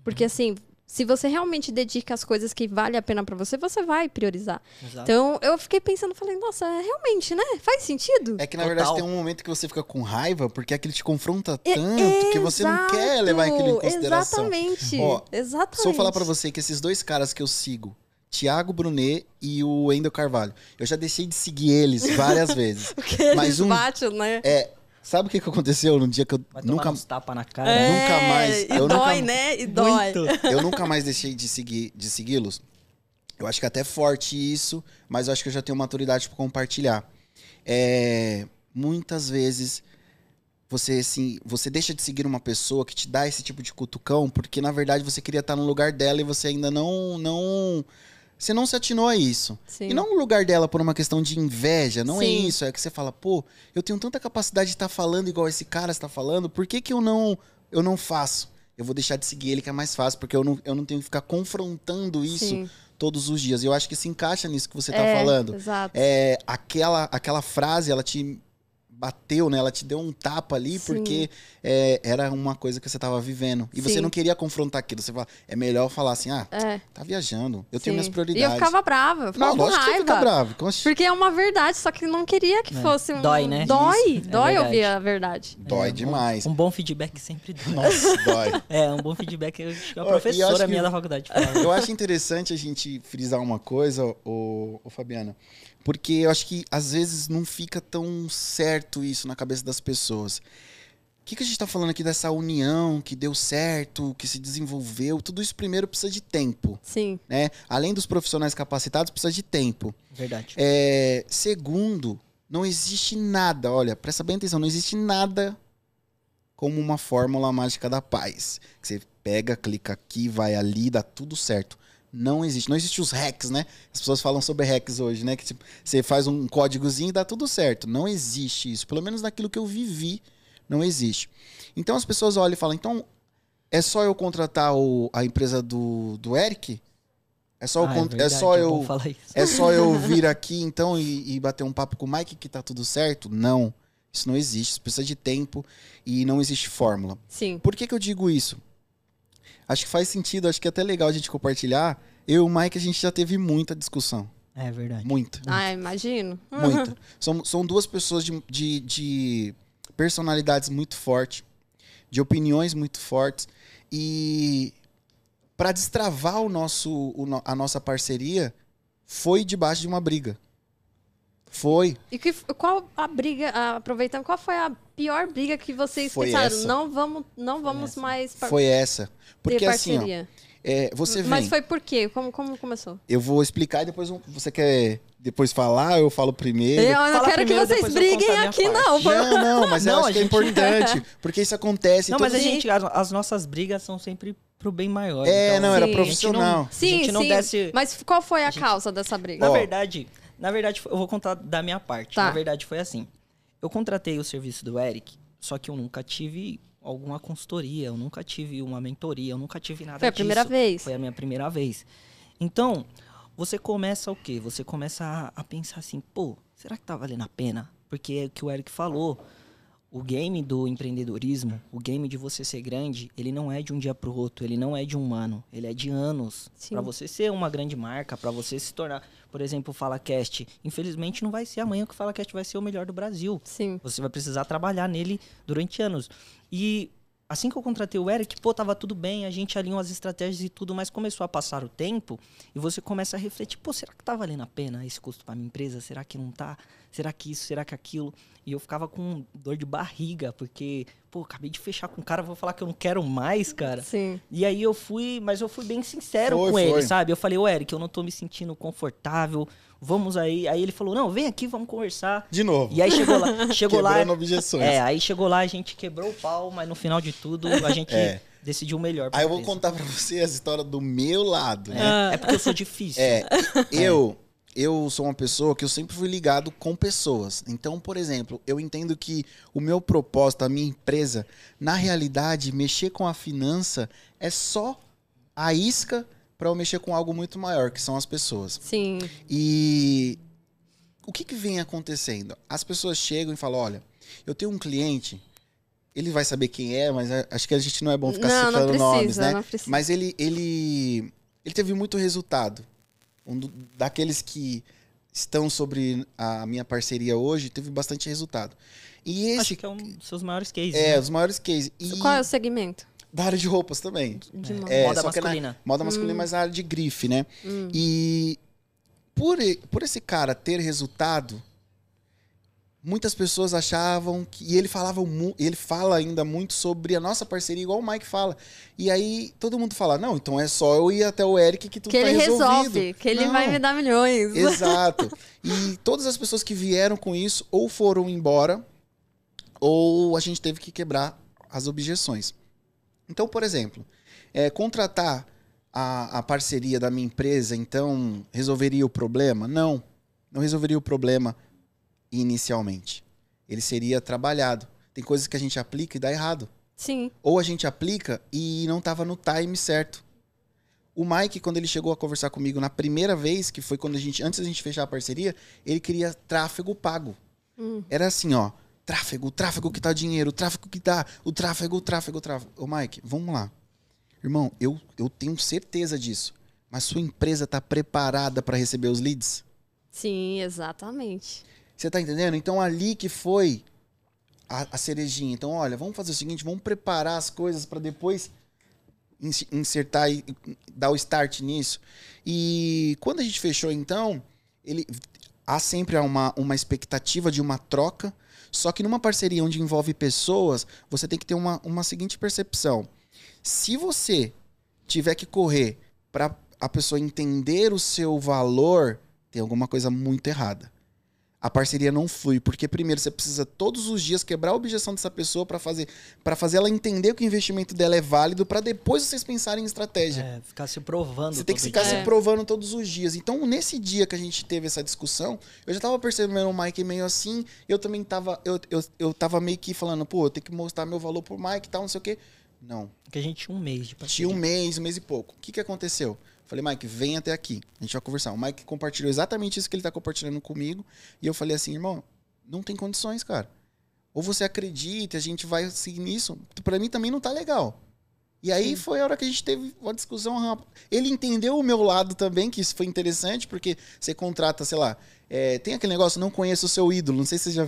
Porque assim, se você realmente dedica as coisas que vale a pena para você, você vai priorizar. Exato. Então, eu fiquei pensando, falei, nossa, é realmente, né? Faz sentido. É que na Total. verdade tem um momento que você fica com raiva, porque aquilo te confronta tanto é, que você não quer levar aquilo em consideração. Exatamente. Ó, exatamente. Se eu falar para você que esses dois caras que eu sigo, Tiago Brunet e o Wendel Carvalho. Eu já deixei de seguir eles várias vezes. Porque mas eles um, batem, né? É, Sabe o que, que aconteceu no dia que eu Vai nunca uns tapa na cara. É, nunca mais. E eu dói, nunca, né? E dói. Muito. Eu nunca mais deixei de seguir de segui-los. Eu acho que é até forte isso, mas eu acho que eu já tenho maturidade para compartilhar. É, muitas vezes você assim, você deixa de seguir uma pessoa que te dá esse tipo de cutucão, porque na verdade você queria estar no lugar dela e você ainda não não você não se atinou a isso. Sim. E não no lugar dela por uma questão de inveja, não é Sim. é isso. É que você fala, pô, eu tenho tanta capacidade de estar tá falando igual esse cara está falando, por que, que eu não eu não faço? Eu vou deixar de seguir ele que é mais fácil, porque eu não, eu não tenho que ficar confrontando isso Sim. todos os dias. Eu acho que se encaixa nisso que você está é, falando. Exato. É, aquela, aquela frase, ela te bateu, né? Ela te deu um tapa ali Sim. porque é, era uma coisa que você estava vivendo. E Sim. você não queria confrontar aquilo. Você fala, é melhor falar assim, ah, é. tá viajando. Eu Sim. tenho minhas prioridades. E eu ficava brava, eu ficava não, com raiva. Que fica bravo. Porque é uma verdade, só que não queria que é. fosse um... Dói, né? Dói, Isso. dói é ouvir a verdade. Dói é, demais. Um, um, bom feedback sempre dói. Nossa, dói. É, um bom feedback. Eu acho que a professora minha que, da faculdade falava. Eu acho interessante a gente frisar uma coisa, o, o Fabiana. Porque eu acho que às vezes não fica tão certo isso na cabeça das pessoas. O que, que a gente está falando aqui dessa união que deu certo, que se desenvolveu? Tudo isso primeiro precisa de tempo. Sim. Né? Além dos profissionais capacitados, precisa de tempo. Verdade. É, segundo, não existe nada, olha, presta bem atenção, não existe nada como uma fórmula mágica da paz. Que você pega, clica aqui, vai ali, dá tudo certo não existe. Não existe os hacks, né? As pessoas falam sobre hacks hoje, né? Que tipo, você faz um códigozinho e dá tudo certo. Não existe isso. Pelo menos naquilo que eu vivi, não existe. Então as pessoas olham e falam, então é só eu contratar o, a empresa do, do Eric? É só, ah, eu, é, verdade, é só é eu é só eu vir aqui então e, e, bater um papo com o Mike que tá tudo certo? Não. Isso não existe. Isso precisa de tempo e não existe fórmula. Sim. Por que, que eu digo isso? Acho que faz sentido, acho que é até legal a gente compartilhar. Eu e o Mike, a gente já teve muita discussão. É verdade. Muita. Ah, imagino. Muita. São, são duas pessoas de, de, de personalidades muito fortes, de opiniões muito fortes. E para destravar o nosso, o, a nossa parceria, foi debaixo de uma briga. Foi. E que, qual a briga, aproveitando, qual foi a pior briga que vocês foi pensaram? Essa. Não vamos, não vamos mais. Foi essa. Porque assim, ó, é, você vem. Mas foi por quê? Como, como começou? Eu vou explicar e depois você quer depois falar, eu falo primeiro. Eu não Fala quero primeiro, que vocês briguem aqui, não. Não, não, mas não, eu acho que é importante. Porque isso acontece. Não, mas a gente, as, as nossas brigas são sempre pro bem maior. É, então, não, sim. era profissional. Sim, sim. Desce... Mas qual foi a, a gente... causa dessa briga? Na verdade, Na verdade, eu vou contar da minha parte. Tá. Na verdade, foi assim. Eu contratei o serviço do Eric, só que eu nunca tive alguma consultoria, eu nunca tive uma mentoria, eu nunca tive nada Foi a disso. primeira vez. Foi a minha primeira vez. Então, você começa o quê? Você começa a, a pensar assim, pô, será que tá valendo a pena? Porque é o que o Eric falou, o game do empreendedorismo, o game de você ser grande, ele não é de um dia para o outro, ele não é de um ano, ele é de anos. Para você ser uma grande marca, para você se tornar, por exemplo, o FalaCast, infelizmente não vai ser amanhã que o FalaCast vai ser o melhor do Brasil. Sim. Você vai precisar trabalhar nele durante anos. E assim que eu contratei o Eric, pô, tava tudo bem, a gente alinhou as estratégias e tudo, mas começou a passar o tempo e você começa a refletir, pô, será que tá valendo a pena esse custo para minha empresa? Será que não tá? Será que isso? Será que aquilo? E eu ficava com dor de barriga, porque, pô, acabei de fechar com o cara, vou falar que eu não quero mais, cara. Sim. E aí eu fui, mas eu fui bem sincero foi, com foi. ele, sabe? Eu falei, ô Eric, eu não tô me sentindo confortável, vamos aí. Aí ele falou, não, vem aqui, vamos conversar. De novo. E aí chegou lá, chegou lá. objeções. É, aí chegou lá, a gente quebrou o pau, mas no final de tudo, a gente é. decidiu o melhor. Aí eu vou contar pra você a história do meu lado. Né? É, é porque eu sou difícil. É, eu, eu sou uma pessoa que eu sempre fui ligado com pessoas. Então, por exemplo, eu entendo que o meu propósito, a minha empresa, na realidade, mexer com a finança é só a isca para eu mexer com algo muito maior, que são as pessoas. Sim. E o que, que vem acontecendo? As pessoas chegam e falam: olha, eu tenho um cliente, ele vai saber quem é, mas acho que a gente não é bom ficar não, citando não precisa, nomes, né? Não precisa. Mas ele, ele, ele teve muito resultado. Um do, daqueles que estão sobre a minha parceria hoje, teve bastante resultado. E esse, acho que é um dos seus maiores cases. É, né? os maiores cases. E... Qual é o segmento? Da área de roupas também. De é, moda masculina. Na, moda masculina, hum. mas a área de grife, né? Hum. E por, por esse cara ter resultado, muitas pessoas achavam que. E ele falava ele fala ainda muito sobre a nossa parceria, igual o Mike fala. E aí todo mundo fala: não, então é só eu ir até o Eric que tudo que tá ele resolvido. resolve, que ele não. vai me dar milhões. Exato. e todas as pessoas que vieram com isso ou foram embora, ou a gente teve que quebrar as objeções. Então, por exemplo, é, contratar a, a parceria da minha empresa, então, resolveria o problema? Não, não resolveria o problema inicialmente. Ele seria trabalhado. Tem coisas que a gente aplica e dá errado. Sim. Ou a gente aplica e não estava no time certo. O Mike, quando ele chegou a conversar comigo na primeira vez, que foi quando a gente, antes da gente fechar a parceria, ele queria tráfego pago. Hum. Era assim, ó, Tráfego, o tráfego que dá dinheiro, o tráfego que dá, o tráfego, o tráfego, o tráfego. Ô, Mike, vamos lá. Irmão, eu, eu tenho certeza disso. Mas sua empresa está preparada para receber os leads? Sim, exatamente. Você está entendendo? Então, ali que foi a, a cerejinha. Então, olha, vamos fazer o seguinte, vamos preparar as coisas para depois insertar e dar o start nisso. E quando a gente fechou, então, ele há sempre uma, uma expectativa de uma troca, só que numa parceria onde envolve pessoas, você tem que ter uma, uma seguinte percepção. Se você tiver que correr para a pessoa entender o seu valor, tem alguma coisa muito errada a parceria não flui. Porque, primeiro, você precisa todos os dias quebrar a objeção dessa pessoa para fazer, pra fazer ela entender que o investimento dela é válido, para depois vocês pensarem em estratégia. É, ficar se provando. Você tem que ficar dia. se provando todos os dias. Então, nesse dia que a gente teve essa discussão, eu já tava percebendo o Mike meio assim, eu também tava, eu, eu, eu tava meio que falando, pô, eu tenho que mostrar meu valor pro Mike e tal, não sei o quê. Não. Porque a gente tinha um mês de parceria. Tinha um mês, um mês e pouco. O que, que aconteceu? Falei, Mike, vem até aqui. A gente vai conversar. O Mike compartilhou exatamente isso que ele está compartilhando comigo. E eu falei assim, irmão, não tem condições, cara. Ou você acredita, a gente vai seguir nisso. Para mim também não tá legal. E aí Sim. foi a hora que a gente teve uma discussão. Ele entendeu o meu lado também, que isso foi interessante, porque você contrata, sei lá, é, tem aquele negócio, não conheço o seu ídolo. Não sei se você já,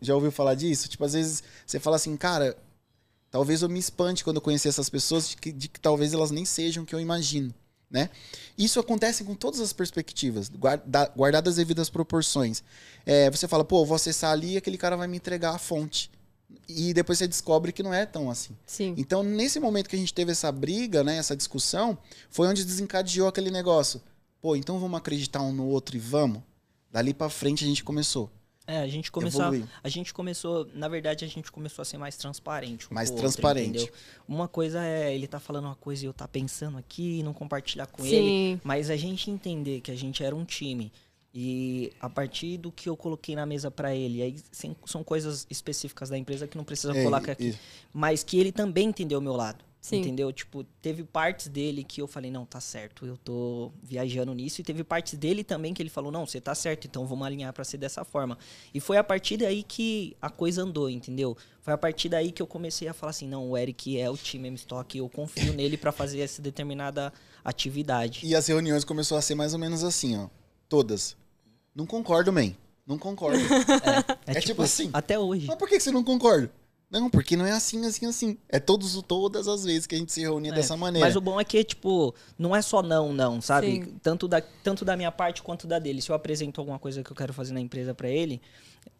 já ouviu falar disso. Tipo, às vezes você fala assim, cara, talvez eu me espante quando eu conhecer essas pessoas de que, de que talvez elas nem sejam o que eu imagino. Né? Isso acontece com todas as perspectivas, guarda, guardadas as devidas proporções. É, você fala, pô, vou acessar ali e aquele cara vai me entregar a fonte. E depois você descobre que não é tão assim. Sim. Então, nesse momento que a gente teve essa briga, né, essa discussão, foi onde desencadeou aquele negócio. Pô, então vamos acreditar um no outro e vamos? Dali para frente a gente começou. É, a gente começou. A, a, gente começou, na verdade, a gente começou a ser mais transparente. Um mais transparente. Outro, uma coisa é ele tá falando uma coisa e eu tá pensando aqui e não compartilhar com Sim. ele. Mas a gente entender que a gente era um time E a partir do que eu coloquei na mesa para ele, aí sim, são coisas específicas da empresa que não precisa É, colocar aqui, e- mas que ele também entendeu o meu lado. Sim. Entendeu? Tipo, teve partes dele que eu falei, não, tá certo, eu tô viajando nisso. E teve partes dele também que ele falou, não, você tá certo, então vamos alinhar pra ser dessa forma. E foi a partir daí que a coisa andou, entendeu? Foi a partir daí que eu comecei a falar assim, não, o Eric é o time M-Stock, eu confio nele pra fazer essa determinada atividade. E as reuniões começou a ser mais ou menos assim, ó. Todas. Não concordo, man. Não concordo. É tipo assim. Até hoje. Mas por que que você não concorda? Não, porque não é assim, assim, assim. É todos, todas as vezes que a gente se reunia É, dessa maneira. Mas o bom é que, tipo, não é só não, não, sabe? Sim. Tanto da, tanto da minha parte quanto da dele. Se eu apresento alguma coisa que eu quero fazer na empresa pra ele,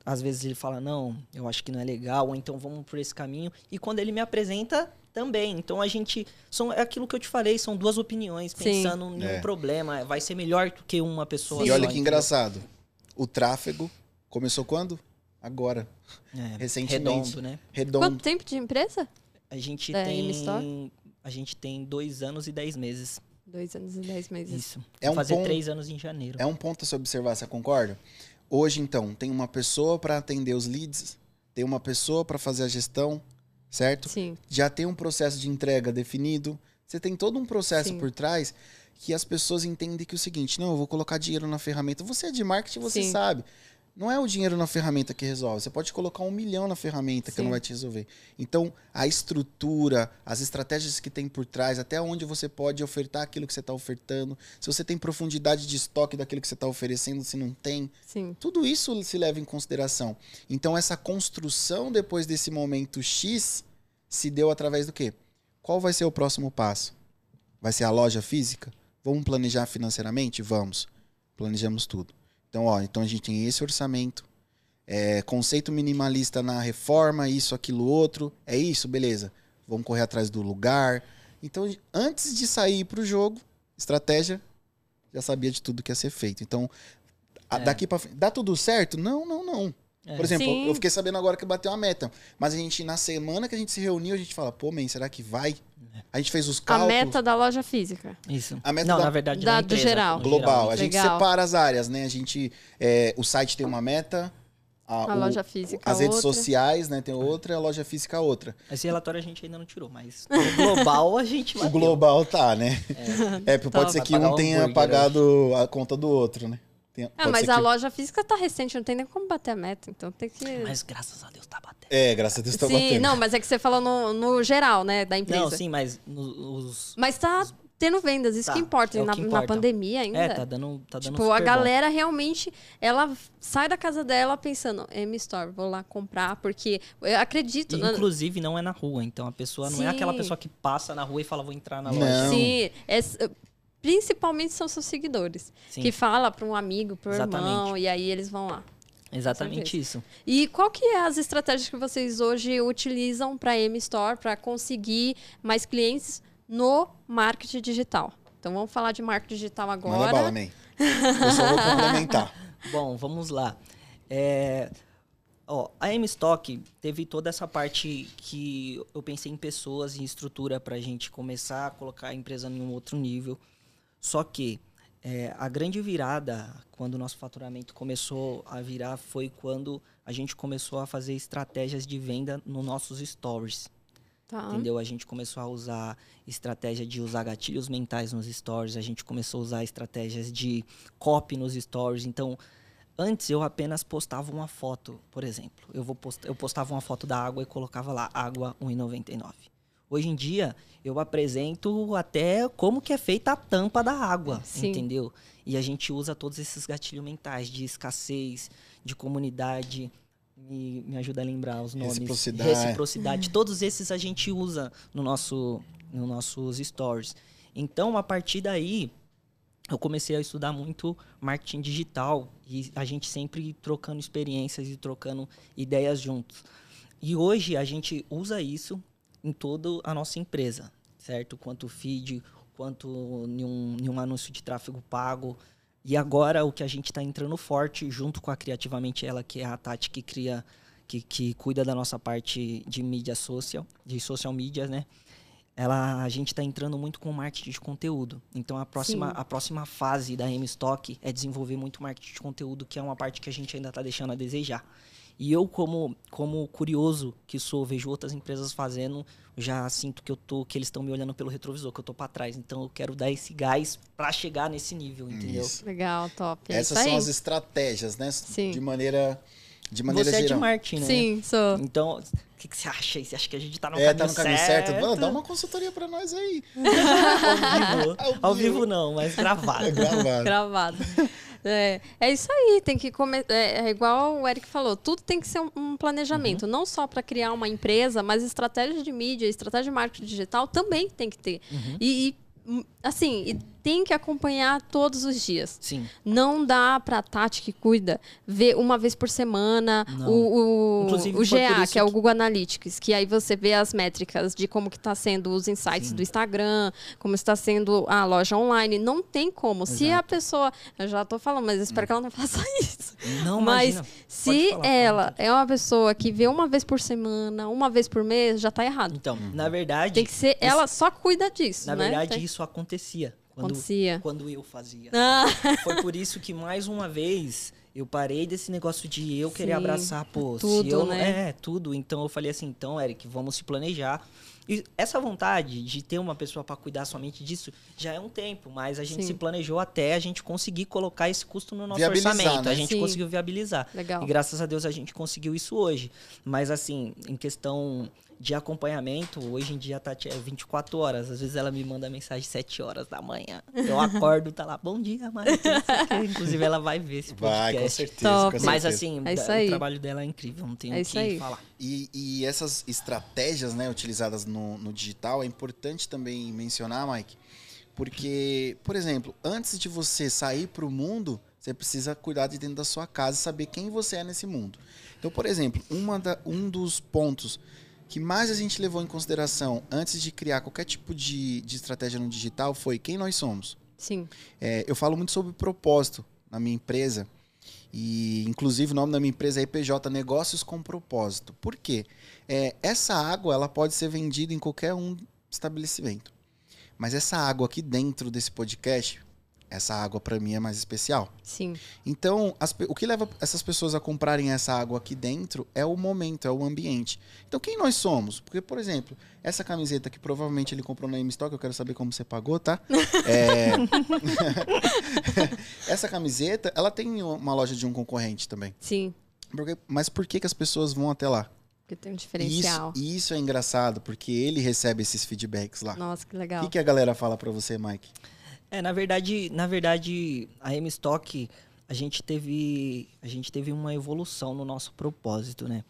às vezes ele fala, não, eu acho que não é legal, ou então vamos por esse caminho. E quando ele me apresenta, também. Então a gente. São, é aquilo que eu te falei, são duas opiniões, Sim. pensando em É. um problema. Vai ser melhor do que uma pessoa. E só, olha que entendeu? engraçado. O tráfego começou quando? Agora. É, Recentemente. Redondo, né? Redondo. Quanto tempo de empresa? A gente Da tem. A gente tem dois anos e dez meses. Dois anos e dez meses. Isso. É Vai um fazer ponto- três anos em janeiro. É um ponto a se observar, você concorda? Hoje, então, tem uma pessoa para atender os leads, tem uma pessoa para fazer a gestão, certo? Sim. Já tem um processo de entrega definido. Você tem todo um processo Sim. por trás que as pessoas entendem que é o seguinte, não, eu vou colocar dinheiro na ferramenta. Você é de marketing, você Sim. sabe. Não é o dinheiro na ferramenta que resolve. Você pode colocar um milhão na ferramenta que Sim. não vai te resolver. Então, a estrutura, as estratégias que tem por trás, até onde você pode ofertar aquilo que você está ofertando, se você tem profundidade de estoque daquilo que você está oferecendo, se não tem, Sim. tudo isso se leva em consideração. Então, essa construção depois desse momento X se deu através do quê? Qual vai ser o próximo passo? Vai ser a loja física? Vamos planejar financeiramente? Vamos. Planejamos tudo. Então, ó, então a gente tem esse orçamento, é, conceito minimalista na reforma, isso, aquilo, outro. É isso, beleza. Vamos correr atrás do lugar. Então, antes de sair para o jogo, estratégia, já sabia de tudo que ia ser feito. Então, É. daqui para frente, dá tudo certo? Não, não, não. É. Por exemplo, Sim. eu fiquei sabendo agora que bateu uma meta. Mas a gente, na semana que a gente se reuniu, a gente fala, pô, man, será que vai? A gente fez os A cálculos. meta da loja física. Isso. A meta não, da- na verdade, da- do empresa, geral. no global. A gente Legal. separa as áreas, né? A gente. é, o site tem uma meta. A, A o- loja física As redes outra. sociais, né? Tem outra, a loja física outra. Esse relatório a gente ainda não tirou, mas no global a gente O bateu. global tá, né? É, porque pode Top. ser Vai que um o tenha pagado a conta do outro, né? Tem- Ah, mas a que- loja física tá recente, não tem nem como bater a meta. Então tem que. Mas graças a Deus tá batendo. É, graças a Deus tá sim, batendo. não, mas é que você falou no, no geral, né, da empresa. Não, sim, mas no- os. Mas tá tendo vendas, isso Tá, que importa. é na, que na importa. pandemia ainda. É, tá dando, tá dando Tipo, a super bom. galera realmente, ela sai da casa dela pensando, M-Store, vou lá comprar, porque eu acredito. E, né? inclusive, não é na rua. Então, a pessoa não é aquela Sim. pessoa que passa na rua e fala, vou entrar na Não. loja. Sim, é- principalmente são seus seguidores. Sim. Que fala para um amigo, para irmão, Exatamente. e aí eles vão lá. Exatamente isso. E qual que é as estratégias que vocês hoje utilizam para M-Store, para conseguir mais clientes no marketing digital? Então vamos falar de marketing digital Manda agora. bala, man. Eu só vou complementar. Bom, vamos lá. É, ó, a M-Stock teve toda essa parte que eu pensei em pessoas e estrutura para a gente começar a colocar a empresa em um outro nível. Só que é, a grande virada, quando o nosso faturamento começou a virar, foi quando a gente começou a fazer estratégias de venda nos nossos stories. Tá. Entendeu? A gente começou a usar estratégia de usar gatilhos mentais nos stories, a gente começou a usar estratégias de copy nos stories. Então, antes eu apenas postava uma foto, por exemplo. Eu, vou post... eu postava uma foto da água e colocava lá água 1,99. Hoje em dia, eu apresento até como que é feita a tampa da água, Sim. entendeu? E a gente usa todos esses gatilhos mentais de escassez, de comunidade. Me, me ajuda a lembrar os nomes. Reciprocidade. Reciprocidade. Todos esses a gente usa no nosso, no nossos stories. Então, a partir daí, eu comecei a estudar muito marketing digital e a gente sempre trocando experiências e trocando ideias juntos. E hoje a gente usa isso em toda a nossa empresa, certo? Quanto feed, quanto em um, em um anúncio de tráfego pago. E agora o que a gente está entrando forte junto com a Criativamente Ela, que é a Tati que cria, que, que cuida da nossa parte de mídia social, de social media, né? ela, a gente está entrando muito com marketing de conteúdo. Então a próxima, Sim. a próxima fase da M-Stock é desenvolver muito marketing de conteúdo, que é uma parte que a gente ainda está deixando a desejar. E eu, como, como curioso que sou, vejo outras empresas fazendo, já sinto que eu tô, que eles estão me olhando pelo retrovisor, que eu tô para trás. Então eu quero dar esse gás para chegar nesse nível, entendeu? Isso. Legal, top. É Essas isso são as estratégias, né? Sim. De maneira, de maneira Você é de marketing, né? Sim, sou. Então, o que, que você acha aí? Você acha que a gente tá no é, caminho tá no caminho certo. certo? Mano, dá uma consultoria pra nós aí. Ao vivo. Ao Ao vivo. vivo não, mas gravado. É gravado. Gravado. É, é isso aí, tem que começar. É, é igual o Eric falou, tudo tem que ser um, um planejamento, não só para criar uma empresa, mas estratégia de mídia, estratégia de marketing digital também tem que ter. E, e, hum, assim, e tem que acompanhar todos os dias. Sim. Não dá pra Tati que cuida ver uma vez por semana Não. o, o, o GA, que é o Google Analytics, que aí você vê as métricas de como que tá sendo os insights Sim. do Instagram, como está sendo a loja online. Não tem como. Se a Exato. pessoa. Eu já tô falando, mas espero que ela não faça isso. Não, mas imagina. se falar, ela é uma pessoa que vê uma vez por semana, uma vez por mês, já tá errado. Então, na verdade, Tem que ser. Ela só cuida disso, na né? verdade Tem- isso acontecia quando, Acontecia. quando eu fazia. Ah, Foi por isso que mais uma vez eu parei desse negócio de eu querer Sim, abraçar, pô, tudo, se eu não- né? é tudo. Então eu falei assim, então, Eric, vamos se planejar. E essa vontade de ter uma pessoa para cuidar somente disso já é um tempo, mas a gente Sim. se planejou até a gente conseguir colocar esse custo no nosso Viabilizar, orçamento. né? A gente Sim. conseguiu viabilizar. legal. E graças a Deus a gente conseguiu isso hoje. Mas assim, em questão de acompanhamento, hoje em dia a Tati é 24 horas. Às vezes ela me manda mensagem 7 horas da manhã. Eu acordo, tá lá, bom dia, mãe. Inclusive ela vai ver esse podcast. Vai, com certeza. Mas assim, É isso da- aí. o trabalho dela é incrível, não tenho É o que aí. falar. E, e essas estratégias né, utilizadas no, no digital é importante também mencionar, Mike, porque, por exemplo, antes de você sair para o mundo, você precisa cuidar de dentro da sua casa e saber quem você é nesse mundo. Então, por exemplo, uma da- um dos pontos que mais a gente levou em consideração antes de criar qualquer tipo de, de estratégia no digital foi quem nós somos. Sim. É, eu falo muito sobre propósito na minha empresa. E, inclusive, o nome da minha empresa é IPJ Negócios com Propósito. Por quê? É, essa água ela pode ser vendida em qualquer um estabelecimento. Mas essa água aqui dentro desse podcast, essa água para mim é mais especial. Sim. Então, as o que leva essas pessoas a comprarem essa água aqui dentro é o momento, é o ambiente. Então, quem nós somos? Porque, por exemplo, essa camiseta que provavelmente ele comprou na M-Stock, eu quero saber como você pagou, tá? É... essa camiseta, ela tem uma loja de um concorrente também. Sim. Porque- Mas por que, que as pessoas vão até lá? Porque tem um isso, diferencial. e isso é engraçado, porque ele recebe esses feedbacks lá. Nossa, que O legal. que, que a galera fala pra você, Mike? É, na verdade, na verdade, a M-Stock, a gente teve, a gente teve uma evolução no nosso propósito, né?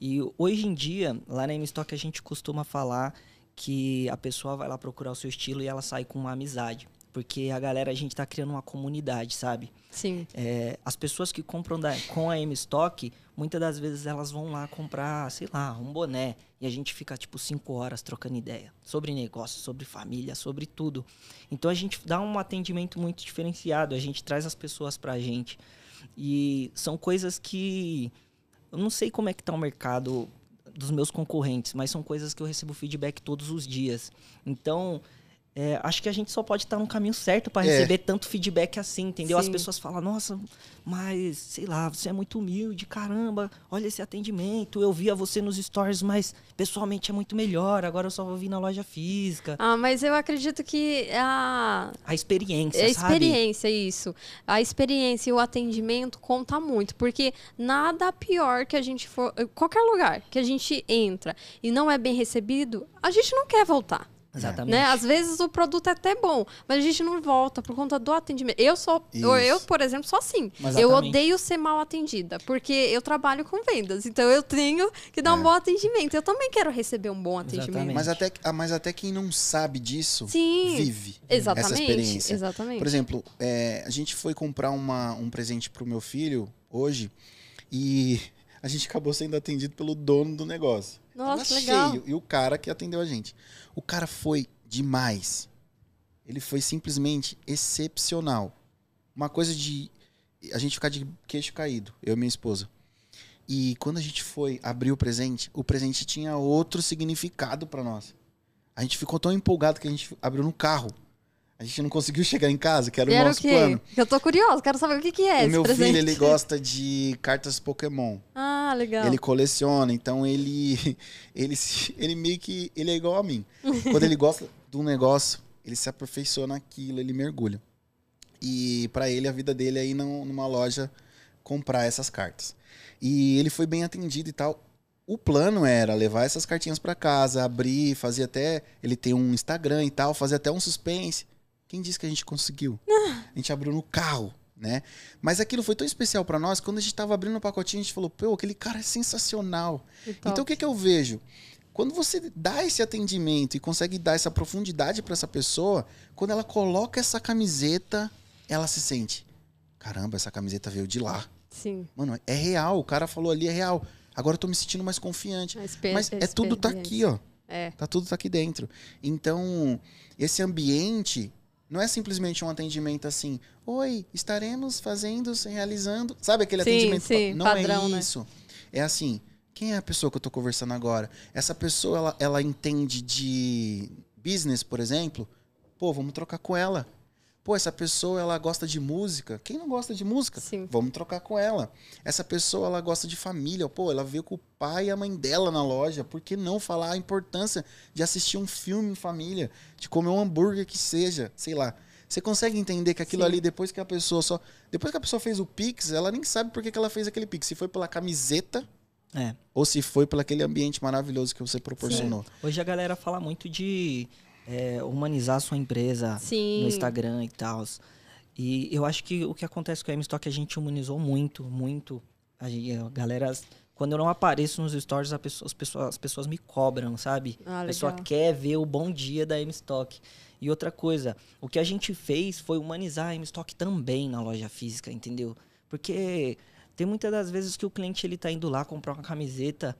E hoje em dia, lá na M-Stock a gente costuma falar que a pessoa vai lá procurar o seu estilo e ela sai com uma amizade, porque a galera a gente tá criando uma comunidade, sabe? Sim. É, as pessoas que compram da- com a M-Stock, muitas das vezes elas vão lá comprar, sei lá, um boné. E a gente fica, tipo, cinco horas trocando ideia. Sobre negócio, sobre família, sobre tudo. Então a gente dá um atendimento muito diferenciado. A gente traz as pessoas pra gente. E são coisas que... Eu não sei como é que tá o mercado dos meus concorrentes, mas são coisas que eu recebo feedback todos os dias. Então... é, acho que a gente só pode estar no caminho certo para É. receber tanto feedback assim, entendeu? As Sim. pessoas falam, nossa, mas sei lá, você é muito humilde, caramba, olha esse atendimento. Eu via você nos stories, mas pessoalmente é muito melhor. Agora eu só vou vir na loja física. Ah, mas eu acredito que a, A experiência, É a sabe? experiência, isso. A experiência e o atendimento conta muito, porque nada pior que a gente for. Qualquer lugar que a gente entra e não é bem recebido, a gente não quer voltar. Exatamente. Né? Às vezes o produto é até bom, mas a gente não volta por conta do atendimento. Eu sou, eu, eu, por exemplo, sou assim. Mas eu exatamente. odeio ser mal atendida, porque eu trabalho com vendas, então eu tenho que dar um bom atendimento. Eu também quero receber um bom atendimento. Exatamente. Mas até, ah, mas até quem não sabe disso Sim. vive essa Exatamente. experiência. Exatamente. Por exemplo, é, a gente foi comprar uma, um presente pro meu filho hoje e a gente acabou sendo atendido pelo dono do negócio. Nossa, legal. cheio. E o cara que atendeu a gente. O cara foi demais. Ele foi simplesmente excepcional. Uma coisa de a gente ficar de queixo caído, eu e minha esposa. E quando a gente foi abrir o presente, o presente tinha outro significado pra nós. A gente ficou tão empolgado que a gente abriu no carro. A gente não conseguiu chegar em casa, que era o era o nosso quê? plano. Eu tô curiosa, quero saber o que, que é o meu presente. filho, ele gosta de cartas Pokémon. Ah, legal. Ele coleciona, então ele, ele, ele meio que, ele é igual a mim. Quando ele gosta de um negócio, ele se aperfeiçoa naquilo, ele mergulha. E pra ele, a vida dele é ir num- numa loja comprar essas cartas. E ele foi bem atendido e tal. O plano era levar essas cartinhas pra casa, abrir, fazer até. Ele tem um Instagram e tal, fazer até um suspense. Quem disse que a gente conseguiu? A gente abriu no carro, né? Mas aquilo foi tão especial pra nós, quando a gente tava abrindo o pacotinho, a gente falou, pô, aquele cara é sensacional. Então o que, que eu vejo? Quando você dá esse atendimento e consegue dar essa profundidade pra essa pessoa, quando ela coloca essa camiseta, ela se sente: caramba, essa camiseta veio de lá. Sim. Mano, é real. O cara falou ali, é real. Agora eu tô me sentindo mais confiante. Mas é tudo tá aqui, ó. É. Tá tudo tá aqui dentro. Então, esse ambiente não é simplesmente um atendimento assim, oi, estaremos fazendo, realizando. Sabe aquele Sim, atendimento? sim, não padrão, é né? isso. É assim, quem é a pessoa que eu tô conversando agora? Essa pessoa, ela, ela entende de business, por exemplo? Pô, vamos trocar com ela. Pô, essa pessoa, ela gosta de música. Quem não gosta de música? Sim. Vamos trocar com ela. Essa pessoa, ela gosta de família. Pô, ela veio com o pai e a mãe dela na loja. Por que não falar a importância de assistir um filme em família? De comer um hambúrguer que seja, sei lá. Você consegue entender que aquilo Sim. ali, depois que a pessoa só. Depois que a pessoa fez o Pix, ela nem sabe por que, que ela fez aquele Pix. Se foi pela camiseta É. ou se foi pelo aquele ambiente maravilhoso que você proporcionou. Hoje a galera fala muito de é, humanizar a sua empresa Sim. no Instagram e tal. E eu acho que o que acontece com a M-Stock, a gente humanizou muito, muito. A, gente- a galera, quando eu não apareço nos stories, pessoa- as, pessoas, as pessoas me cobram, sabe? Ah, a pessoa quer ver o bom dia da M-Stock. E outra coisa, o que a gente fez foi humanizar a M-Stock também na loja física, entendeu? Porque tem muitas das vezes que o cliente ele tá indo lá comprar uma camiseta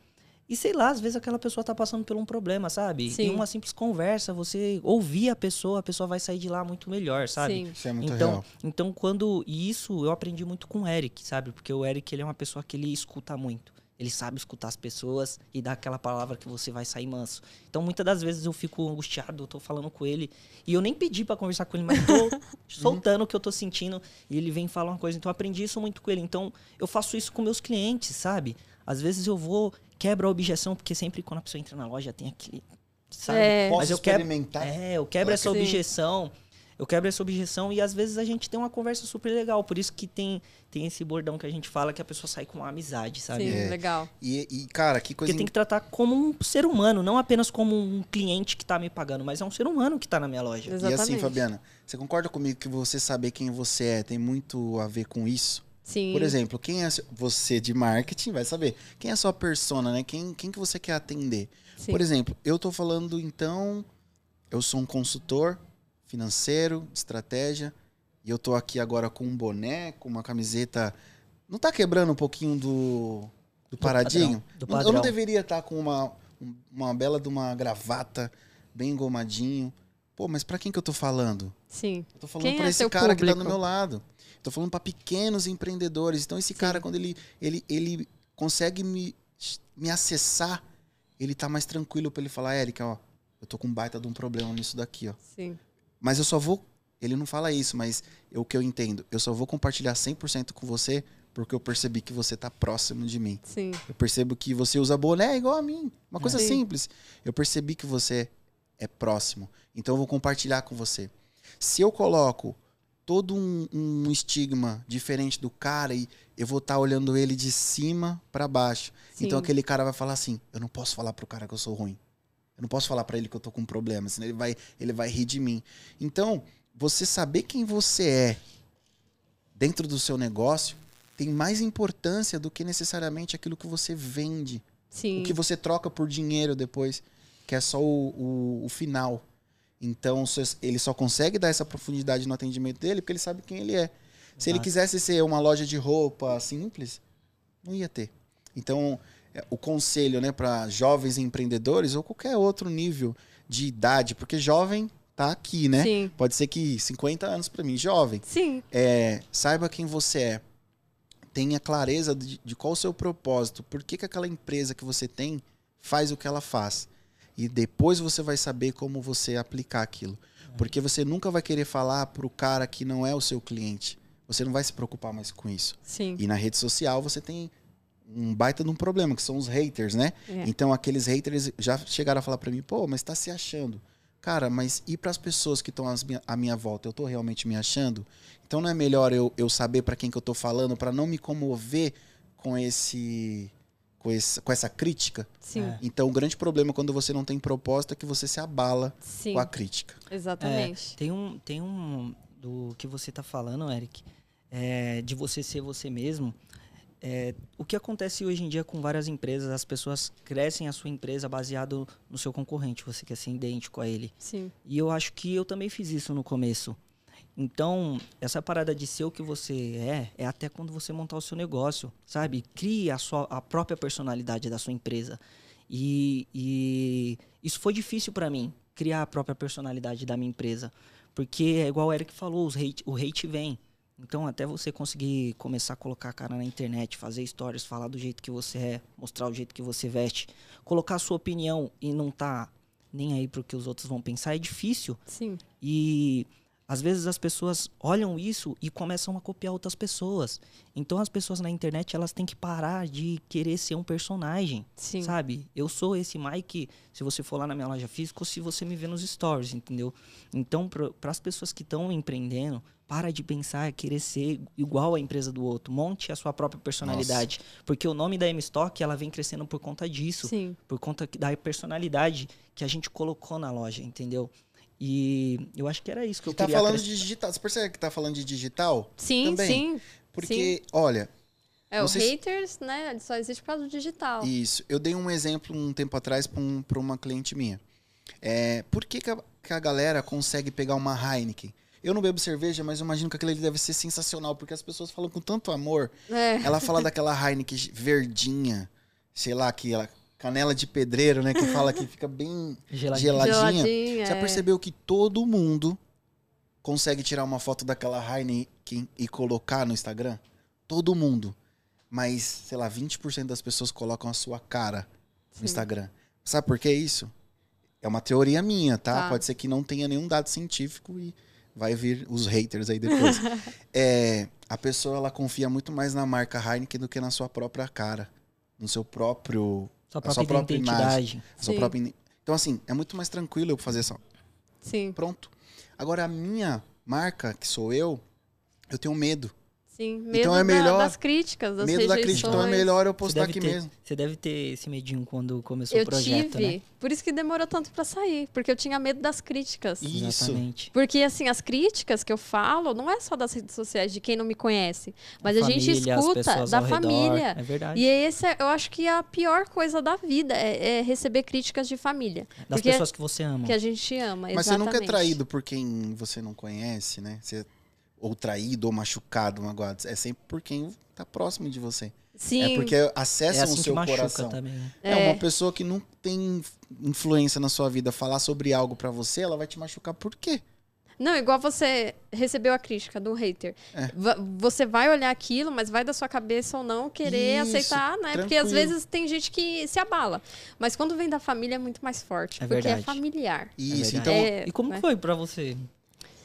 e sei lá, às vezes aquela pessoa tá passando por um problema, sabe? Sim. Em uma simples conversa, você ouvir a pessoa, a pessoa vai sair de lá muito melhor, sabe? Sim. Isso é muito então, real. então quando e isso eu aprendi muito com o Eric, sabe? Porque o Eric ele é uma pessoa que ele escuta muito. Ele sabe escutar as pessoas e dar aquela palavra que você vai sair manso. Então muitas das vezes eu fico angustiado, eu tô falando com ele e eu nem pedi pra conversar com ele, mas tô soltando o que eu tô sentindo e ele vem falar uma coisa. Então eu aprendi isso muito com ele. Então eu faço isso com meus clientes, sabe? Às vezes eu vou quebro a objeção porque sempre quando a pessoa entra na loja tem aquele sabe? É. Posso Mas eu quebro experimentar? é, eu quebro essa Sim. objeção. Eu quebro essa objeção e às vezes a gente tem uma conversa super legal. Por isso que tem, tem esse bordão que a gente fala que a pessoa sai com uma amizade, sabe? Sim, É. legal. E, e, cara, que coisa Porque tem que tratar como um ser humano, não apenas como um cliente que tá me pagando, mas é um ser humano que tá na minha loja. E Exatamente. assim, Fabiana, você concorda comigo que você saber quem você é tem muito a ver com isso? Sim. Por exemplo, quem é você de marketing vai saber. Quem é a sua persona, né? Quem, quem que você quer atender? Sim. Por exemplo, eu tô falando então, eu sou um consultor financeiro, de estratégia, e eu tô aqui agora com um boné, com uma camiseta. Não tá quebrando um pouquinho do, do paradinho? padrão, do Não- Eu padrão. não deveria estar com uma, um- uma bela de uma gravata, bem engomadinho. Pô, mas pra quem que eu tô falando? Sim. Eu tô falando Quem pra é esse cara que tá do público? meu lado. Tô falando pra pequenos empreendedores. Então esse cara quando ele ele ele consegue me me acessar, ele tá mais tranquilo pra ele falar, Érica, ó, eu tô com um baita de um problema nisso daqui, ó. Sim. Mas eu só vou ele não fala isso, mas eu- o que eu entendo, eu só vou compartilhar 100% com você porque eu percebi que você tá próximo de mim. Sim. Eu percebo que você usa boné igual a mim. Uma coisa Sim. simples. Eu percebi que você é próximo. Então eu vou compartilhar com você. Se eu coloco todo um, um estigma diferente do cara e eu vou estar olhando ele de cima pra baixo. Sim. Então aquele cara vai falar assim: eu não posso falar pro cara que eu sou ruim. Eu não posso falar pra ele que eu tô com problema, senão ele vai, ele vai rir de mim. Então, você saber quem você é dentro do seu negócio tem mais importância do que necessariamente aquilo que você vende. Sim. O que você troca por dinheiro depois, que é só o, o, o final. Então, ele só consegue dar essa profundidade no atendimento dele porque ele sabe quem ele é. Se ele quisesse ser uma loja de roupa simples, não ia ter. Então, é, o conselho né, para jovens empreendedores ou qualquer outro nível de idade, porque jovem tá aqui, né? Sim. Pode ser que 50 anos para mim, jovem. Sim. É, saiba quem você é. Tenha clareza de, de qual o seu propósito. Por que, que aquela empresa que você tem faz o que ela faz. E depois você vai saber como você aplicar aquilo. Porque você nunca vai querer falar pro cara que não é o seu cliente. Você não vai se preocupar mais com isso. Sim. E na rede social você tem um baita de um problema, que são os haters, né? É. Então aqueles haters já chegaram a falar pra mim, pô, mas tá se achando. Cara, mas e pras pessoas que estão à minha volta? Eu tô realmente me achando? Então não é melhor eu, eu saber pra quem que eu tô falando pra não me comover com esse com, esse, com essa crítica? Sim. É. Então o grande problema quando você não tem propósito é que você se abala Sim. com a crítica. Exatamente. Tem um, tem um do que você tá falando, Eric, é, de você ser você mesmo. É, o que acontece hoje em dia com várias empresas, as pessoas crescem a sua empresa baseado no seu concorrente, você quer ser idêntico a ele. Sim. E eu acho que eu também fiz isso no começo. Então, essa parada de ser o que você é, é até quando você montar o seu negócio, sabe? Crie a, sua, a própria personalidade da sua empresa. E, e isso foi difícil para mim, criar a própria personalidade da minha empresa. Porque é igual o Eric falou, os hate, o hate vem. Então, até você conseguir começar a colocar a cara na internet, fazer stories, falar do jeito que você é, mostrar o jeito que você veste, colocar a sua opinião e não tá nem aí pro que os outros vão pensar, é difícil. Sim. E às vezes as pessoas olham isso e começam a copiar outras pessoas. Então as pessoas na internet elas têm que parar de querer ser um personagem, Sim. sabe? Eu sou esse Mike, se você for lá na minha loja física ou se você me vê nos stories, entendeu? Então para as pessoas que estão empreendendo, para de pensar querer ser igual à empresa do outro. Monte a sua própria personalidade, porque o nome da M-Stock ela vem crescendo por conta disso Sim. por conta da personalidade que a gente colocou na loja, entendeu? E eu acho que era isso que eu E tá queria falando acres- de digital. Você percebe que tá falando de digital? Sim, Também. sim. Porque, olha, É, o haters, né? ele Só existe por causa do digital. Isso. Eu dei um exemplo um tempo atrás para um, pra uma cliente minha. É, por que, que, a, que a galera consegue pegar uma Heineken? Eu não bebo cerveja, mas eu imagino que aquilo ali deve ser sensacional, porque as pessoas falam com tanto amor. É. Ela fala daquela Heineken verdinha, sei lá, que ela, canela de pedreiro, né? Que fala que fica bem Geladinho. geladinha. Geladinha, Já é. percebeu que todo mundo consegue tirar uma foto daquela Heineken e colocar no Instagram? Todo mundo. Mas, sei lá, 20% das pessoas colocam a sua cara no Sim. Instagram. Sabe por que isso? É uma teoria minha, tá? Tá. Pode ser que não tenha nenhum dado científico e vai vir os haters aí depois. é, a pessoa ela confia muito mais na marca Heineken do que na sua própria cara, no seu próprio, Sua a própria, sua própria identidade. a sua Sim. própria. Então assim, é muito mais tranquilo eu fazer essa Sim, pronto. Agora a minha marca, que sou eu, eu tenho medo. Sim. Medo Então é da- melhor- das críticas, das medo da rejeições. crítica. Então é melhor eu Você postar aqui ter, mesmo. você deve ter esse medinho quando começou Eu o projeto, tive. né? Por isso que demorou tanto pra sair. Porque eu tinha medo das críticas. Isso. Exatamente. Porque, assim, as críticas que eu falo não é só das redes sociais, de quem não me conhece. Mas a, gente família, as escuta pessoas da ao redor. família. É verdade. E esse é, eu acho que é a pior coisa da vida é, é receber críticas de família. Das pessoas que você ama. que a gente ama. Mas você nunca é exatamente. traído por quem você não conhece, né? Você, ou traído, ou machucado, magoado. É sempre por quem tá próximo de você. Sim. É porque É acessam assim o seu coração. também. né? É. É. uma pessoa que não tem influência na sua vida falar sobre algo pra você, ela vai te machucar por quê? Não, igual você recebeu a crítica do hater. É. Você vai olhar aquilo, mas vai da sua cabeça ou não querer Isso, aceitar, né? Porque às tranquilo. vezes tem gente que se abala. Mas quando vem da família é muito mais forte. É porque verdade. é familiar. Isso, verdade. então. É, E como né? foi pra você?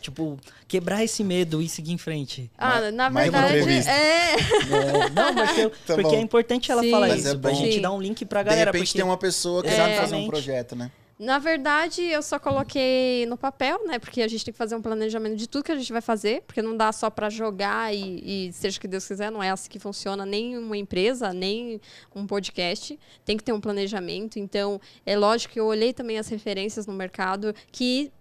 Tipo, quebrar esse medo e seguir em frente. Ah, na mais uma verdade, é. É, não, mas eu- Tá porque bom. é importante ela Sim. falar Mas isso, é pra gente Sim. dar um link pra De galera. repente porque... tem uma pessoa que sabe fazer um projeto, né? Na verdade, eu só coloquei no papel, né? Porque a gente tem que fazer um planejamento de tudo que a gente vai fazer, porque não dá só pra jogar e, e seja o que Deus quiser, não é assim que funciona nem uma empresa, nem um podcast. Tem que ter um planejamento. Então, é lógico que eu olhei também as referências no mercado que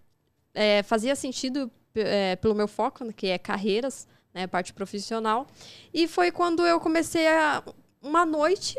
é, fazia sentido é, pelo meu foco, né, que é carreiras, né, parte profissional. E foi quando eu comecei a uma noite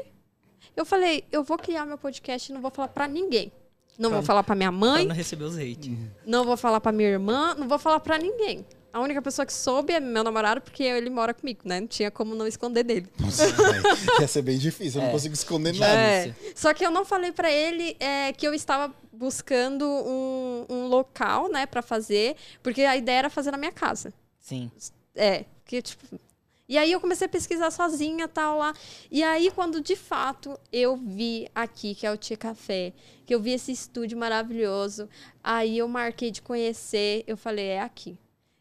eu falei, eu vou criar meu podcast e não vou falar pra ninguém. Não Pra- vou falar pra minha Pra mãe, não receber os hate. não vou falar pra minha irmã, não vou falar pra ninguém. A única pessoa que soube é meu namorado, porque ele mora comigo, né? Não tinha como não esconder dele. Nossa, velho, ia ser bem difícil, eu não É. consigo esconder Já nada. É. Só que eu não falei pra ele é, que eu estava buscando um, um local, né, pra fazer, porque a ideia era fazer na minha casa. Sim. É, que tipo. E aí eu comecei a pesquisar sozinha, tal lá. E aí quando de fato eu vi aqui que é o Tia Café, que eu vi esse estúdio maravilhoso, aí eu marquei de conhecer, eu falei, é aqui.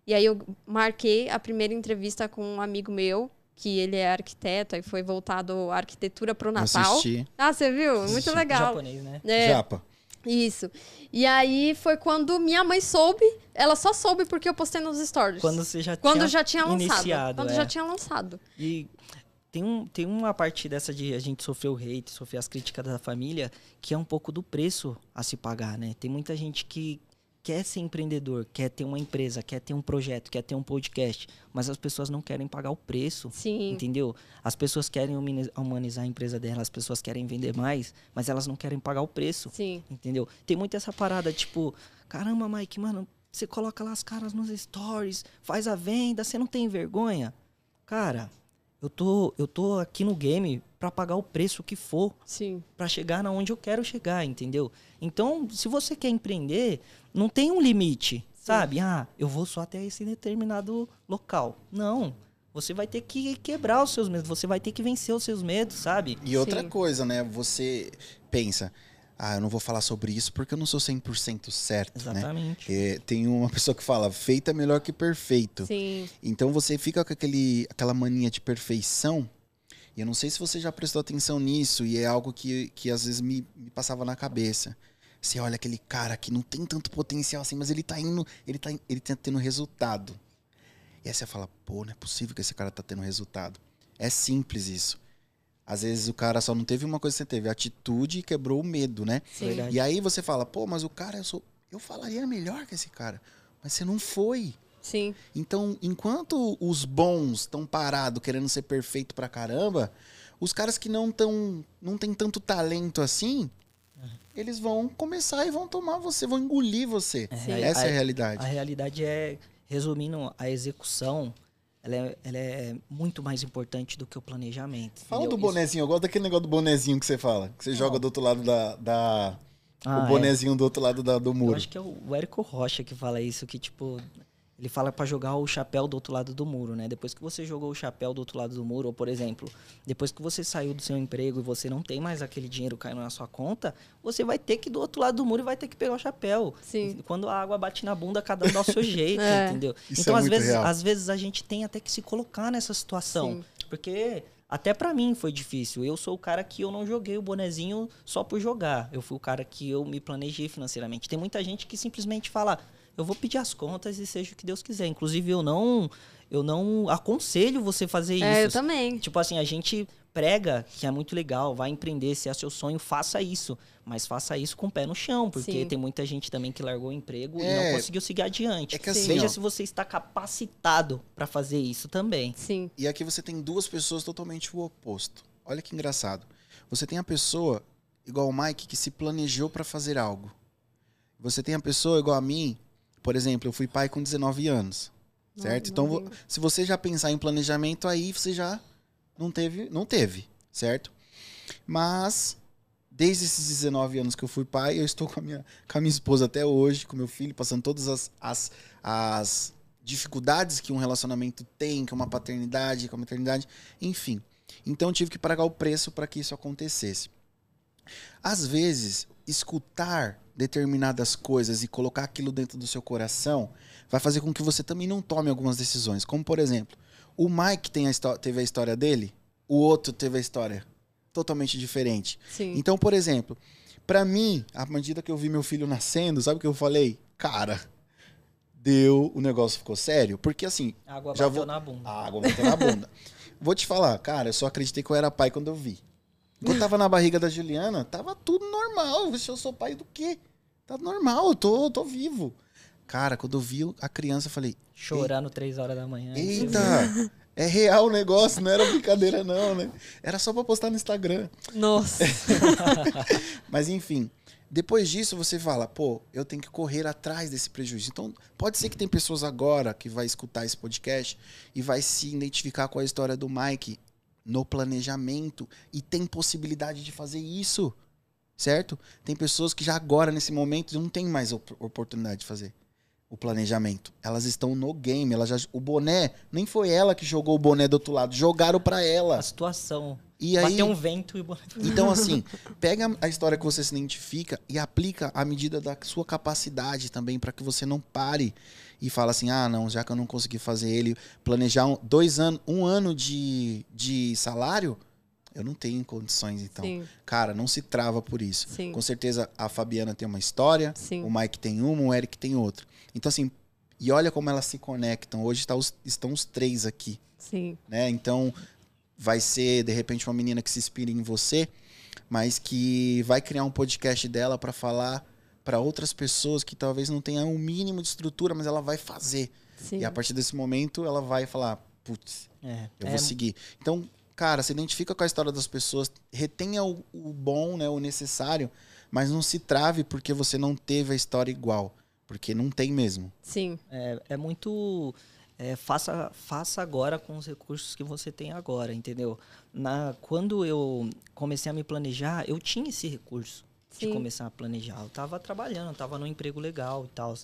E aí eu marquei a primeira entrevista com um amigo meu, que ele é arquiteto, aí foi voltado à arquitetura pro Natal. Assisti. Ah, você viu? Assisti. Muito legal. Japonês, né? É, Japa. isso. E aí foi quando minha mãe soube, ela só soube porque eu postei nos stories. Quando você já Quando tinha já tinha lançado. iniciado, quando é. já tinha lançado. E tem, um, tem uma parte dessa de a gente sofrer o hate, sofrer as críticas da família, que é um pouco do preço a se pagar, né? Tem muita gente que quer ser empreendedor, quer ter uma empresa, quer ter um projeto, quer ter um podcast, mas as pessoas não querem pagar o preço. Sim. Entendeu? As pessoas querem humani- humanizar a empresa delas, as pessoas querem vender mais, mas elas não querem pagar o preço. Sim. Entendeu? Tem muito essa parada, tipo, caramba, Mike, mano, você coloca lá as caras nos stories, faz a venda, você não tem vergonha? Cara, eu tô, eu tô aqui no game pra pagar o preço que for Sim. pra chegar na onde eu quero chegar, entendeu? Então, se você quer empreender, não tem um limite, sabe? Ah, eu vou só até esse determinado local. Não. Você vai ter que quebrar os seus medos, você vai ter que vencer os seus medos, sabe? E outra Sim. coisa, né? Você pensa, ah, eu não vou falar sobre isso porque eu não sou 100% certo, né? Exatamente. É, tem uma pessoa que fala, feito é melhor que perfeito. Sim. Então você fica com aquele, aquela mania de perfeição. E eu não sei se você já prestou atenção nisso, e é algo que, que às vezes me, me passava na cabeça. Você olha aquele cara que não tem tanto potencial assim, mas ele tá indo, ele tá, ele tá tendo resultado. E aí você fala, pô, não é possível que esse cara tá tendo resultado. É simples isso. Às vezes o cara só não teve uma coisa que você teve, atitude e quebrou o medo, né? Sim. Verdade. E aí você fala, pô, mas o cara, eu sou. Eu falaria melhor que esse cara. Mas você não foi. Sim. Então, enquanto os bons estão parados querendo ser perfeito pra caramba, os caras que não tão, não tem tanto talento assim, eles vão começar e vão tomar você, vão engolir você. Sim. Essa é a A realidade. realidade é, resumindo, a execução, ela é, ela é muito mais importante do que o planejamento. Fala entendeu? do bonezinho, eu gosto daquele negócio do bonezinho que você fala, que você joga do outro lado da. da- Ah, o é. bonezinho do outro lado da- do Eu muro. acho que é o Érico Rocha que fala isso, que tipo. Ele fala pra jogar o chapéu do outro lado do muro, né? Depois que você jogou o chapéu do outro lado do muro, ou por exemplo, depois que você saiu do seu emprego e você não tem mais aquele dinheiro caindo na sua conta, você vai ter que ir do outro lado do muro e vai ter que pegar o chapéu. Sim. Quando a água bate na bunda, cada um dá o seu jeito, É. entendeu? Isso então, é às, muito vezes, real. às vezes a gente tem até que se colocar nessa situação. Sim. Porque até pra mim foi difícil. Eu sou o cara que eu não joguei o bonezinho só por jogar. Eu fui o cara que eu me planejei financeiramente. Tem muita gente que simplesmente fala: "Eu vou pedir as contas e seja o que Deus quiser". Inclusive eu não eu não aconselho você fazer É, eu isso. também. Tipo assim, a gente prega que é muito legal, vai empreender, se é seu sonho, faça isso. Mas faça isso com o pé no chão, porque Sim. tem muita gente também que largou o emprego e É. não conseguiu seguir adiante. É que assim, Veja ó. se você está capacitado pra fazer isso também. Sim. E aqui você tem duas pessoas totalmente o oposto. Olha que engraçado. Você tem a pessoa, igual o Mike, que se planejou pra fazer algo. Você tem a pessoa, igual a mim, por exemplo, eu fui pai com 19 anos. Certo? Então, se você já pensar em planejamento, aí você já não teve, não teve, certo? Mas desde esses 19 anos que eu fui pai, eu estou com a minha, com a minha esposa até hoje, com meu filho, passando todas as, as, as dificuldades que um relacionamento tem, que uma paternidade, que uma maternidade, enfim. Então eu tive que pagar o preço para que isso acontecesse. Às vezes, escutar determinadas coisas e colocar aquilo dentro do seu coração vai fazer com que você também não tome algumas decisões. Como, por exemplo, o Mike tem a teve a história dele, o outro teve a história totalmente diferente. Sim. Então, por exemplo, pra mim, à medida que eu vi meu filho nascendo, sabe o que eu falei? Cara, deu, o negócio ficou sério. Porque assim, A água Já bateu vou- na bunda. a água bateu na bunda. Vou te falar, cara, eu só acreditei que eu era pai quando eu vi. Quando eu tava na barriga da Juliana, tava tudo normal. Vixe, Eu sou pai do quê? Tá normal, eu tô, eu tô vivo. Cara, quando eu vi a criança, eu falei, Chorando três horas da manhã. eita, é real o negócio, não era brincadeira não, né? Era só pra postar no Instagram. Nossa. Mas enfim, depois disso você fala, pô, eu tenho que correr atrás desse prejuízo. Então, pode ser que tem pessoas agora que vai escutar esse podcast e vai se identificar com a história do Mike no planejamento e tem possibilidade de fazer isso. Certo? Tem pessoas que já agora nesse momento não tem mais op- oportunidade de fazer. o planejamento. Elas estão no game. Ela já, o boné, nem foi ela que jogou o boné do outro lado. Jogaram para ela. A situação. E aí, Bateu um vento e então, assim, pega a história que você se identifica e aplica à medida da sua capacidade também, para que você não pare e fala assim: ah, não, já que eu não consegui fazer ele, planejar um, dois anos, um ano de, de salário, eu não tenho condições, então. Sim. Cara, não se trava por isso. Sim. Com certeza a Fabiana tem uma história, Sim. o Mike tem uma, o Eric tem outra. Então, assim, e olha como elas se conectam. Hoje tá os- estão os três aqui Sim. né? Então vai ser de repente uma menina que se inspira em você, mas que vai criar um podcast dela para falar para outras pessoas que talvez não tenham um mínimo de estrutura, mas ela vai fazer. Sim. E a partir desse momento ela vai falar, putz, É, eu é, vou seguir. Então, cara, se identifica com a história das pessoas, retenha o, o bom, né, o necessário, mas não se trave porque você não teve a história igual, porque não tem mesmo. Sim. É, é muito. é, faça, faça agora com os recursos que você tem agora, entendeu? Na, quando eu comecei a me planejar, eu tinha esse recurso de Sim. começar a planejar. Eu tava trabalhando, eu tava num emprego legal e tal.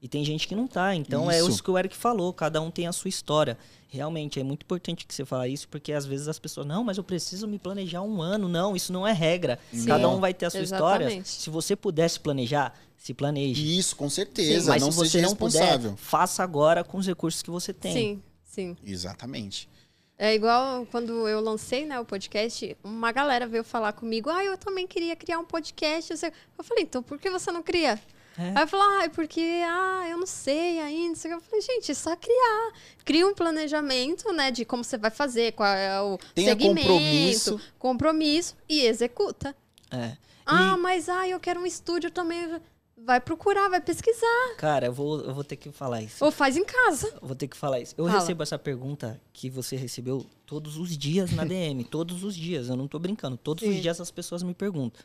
E tem gente que não tá. Então é Isso. isso que o Eric falou, cada um tem a sua história. Realmente, é muito importante que você fale isso, porque às vezes as pessoas, não, mas eu preciso me planejar um ano. Não, isso não é regra. Sim. Cada um vai ter a sua história. Exatamente. Se você pudesse planejar, se planeje. Isso, com certeza, Mas não se você seja não responsável. puder, faça agora com os recursos que você tem. Sim. Sim. Exatamente. É igual quando eu lancei né, o podcast, uma galera veio falar comigo, ah, eu também queria criar um podcast. Eu falei, então por que você não cria? É. Aí eu falei, ah, é porque, ah, eu não sei ainda. Eu falei, gente, é só criar. Cria um planejamento, né, de como você vai fazer, qual é o Tenha segmento, compromisso. compromisso e executa. É. Ah, E- mas, ah, eu quero um estúdio também. Vai procurar, vai pesquisar. Cara, eu vou, eu vou ter que falar isso. Ou faz em casa. Eu vou ter que falar isso. Eu Fala. recebo essa pergunta que você recebeu todos os dias na DM. todos os dias. Eu não tô brincando. Todos Sim. os dias as pessoas me perguntam.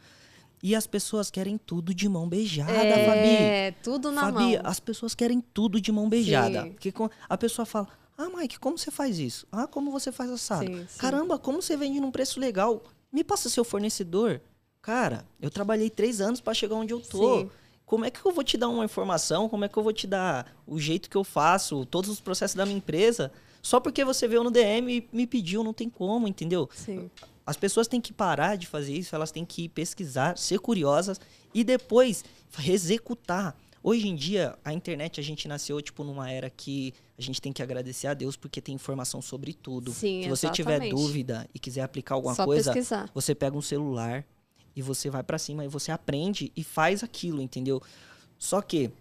E as pessoas querem tudo de mão beijada, Fabi. é, tudo na Fabi, mão. as pessoas querem tudo de mão beijada. Sim. Com- a pessoa fala: Ah, Mike, como você faz isso? Ah, como você faz assado? Sim. Caramba, como você vende num preço legal? Me passa seu fornecedor. Cara, eu trabalhei três anos para chegar onde eu tô. Sim. Como é que eu vou te dar uma informação? Como é que eu vou te dar o jeito que eu faço, todos os processos da minha empresa? Só porque você veio no DM e me pediu, não tem como, entendeu? Sim. As pessoas têm que parar de fazer isso, elas têm que pesquisar, ser curiosas e depois executar. Hoje em dia, a internet, a gente nasceu tipo numa era que a gente tem que agradecer a Deus porque tem informação sobre tudo. Sim, Se você tiver exatamente. dúvida e quiser aplicar alguma Só coisa, pesquisar. você pega um celular e você vai pra cima e você aprende e faz aquilo, entendeu? Só que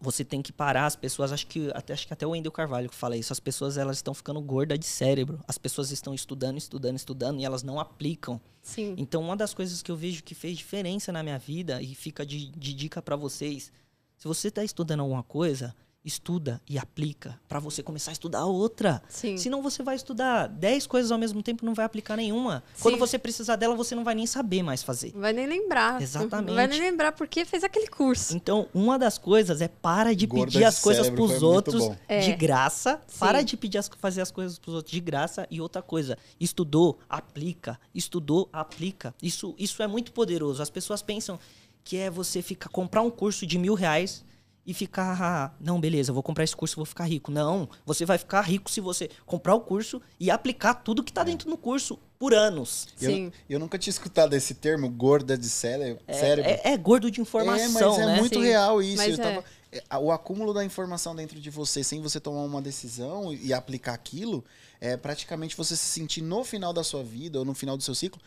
você tem que parar as pessoas, acho que até acho que até o Wendel Carvalho que fala isso, as pessoas elas estão ficando gordas de cérebro. As pessoas estão estudando, estudando, estudando e elas não aplicam. Sim. Então, uma das coisas que eu vejo que fez diferença na minha vida e fica de, de dica pra vocês, se você tá estudando alguma coisa, estuda e aplica pra você começar a estudar outra. Sim. Senão você vai estudar 10 coisas ao mesmo tempo e não vai aplicar nenhuma. Quando Sim. você precisar dela, você não vai nem saber mais fazer. Vai nem lembrar. Exatamente. Vai nem lembrar porque fez aquele curso. Então, uma das coisas é para de Gorda pedir as coisas cérebro, pros foi muito outros. É. de graça. Sim. Para de pedir as, fazer as coisas pros outros de graça. E outra coisa, estudou, aplica. Estudou, aplica. Isso, isso é muito poderoso. As pessoas pensam que é você ficar comprar um curso de mil reais e ficar, ah, não, beleza, eu vou comprar esse curso e vou ficar rico. Não, você vai ficar rico se você comprar o curso e aplicar tudo que tá dentro do curso por anos. Eu, Sim. eu nunca tinha escutado esse termo, gorda de cére- É, cérebro. é- é gordo de informação, É, mas é né? muito Sim. real isso. Mas Eu é. tava- é, a- O acúmulo da informação dentro de você, sem você tomar uma decisão e aplicar aquilo, é praticamente você se sentir no final da sua vida ou no final do seu ciclo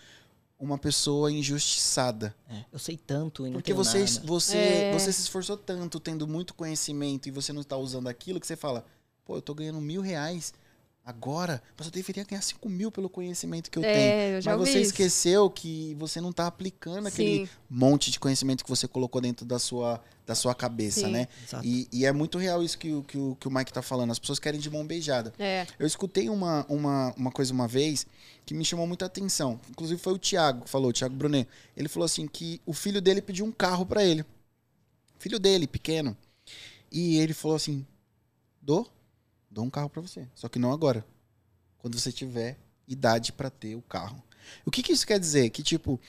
uma pessoa injustiçada. É, eu sei tanto e não Porque tenho você, nada. você, É. você se esforçou tanto, tendo muito conhecimento e você não está usando aquilo que você fala, pô, eu tô ganhando mil reais agora, mas eu deveria ganhar cinco mil pelo conhecimento que eu tenho. É, eu já Mas ouvi você isso. esqueceu que você não está aplicando aquele Sim. monte de conhecimento que você colocou dentro da sua, da sua cabeça, Sim. né? E, e é muito real isso que, o- que, o, que o Mike tá falando. As pessoas querem de mão beijada. É. Eu escutei uma, uma, uma coisa uma vez que me chamou muita atenção. Inclusive foi o Thiago que falou, o Thiago Brunet. Ele falou assim que o filho dele pediu um carro para ele. Filho dele, pequeno. E ele falou assim: dou, dou um carro para você. Só que não agora. Quando você tiver idade para ter o carro. O que, que isso quer dizer? Que, tipo,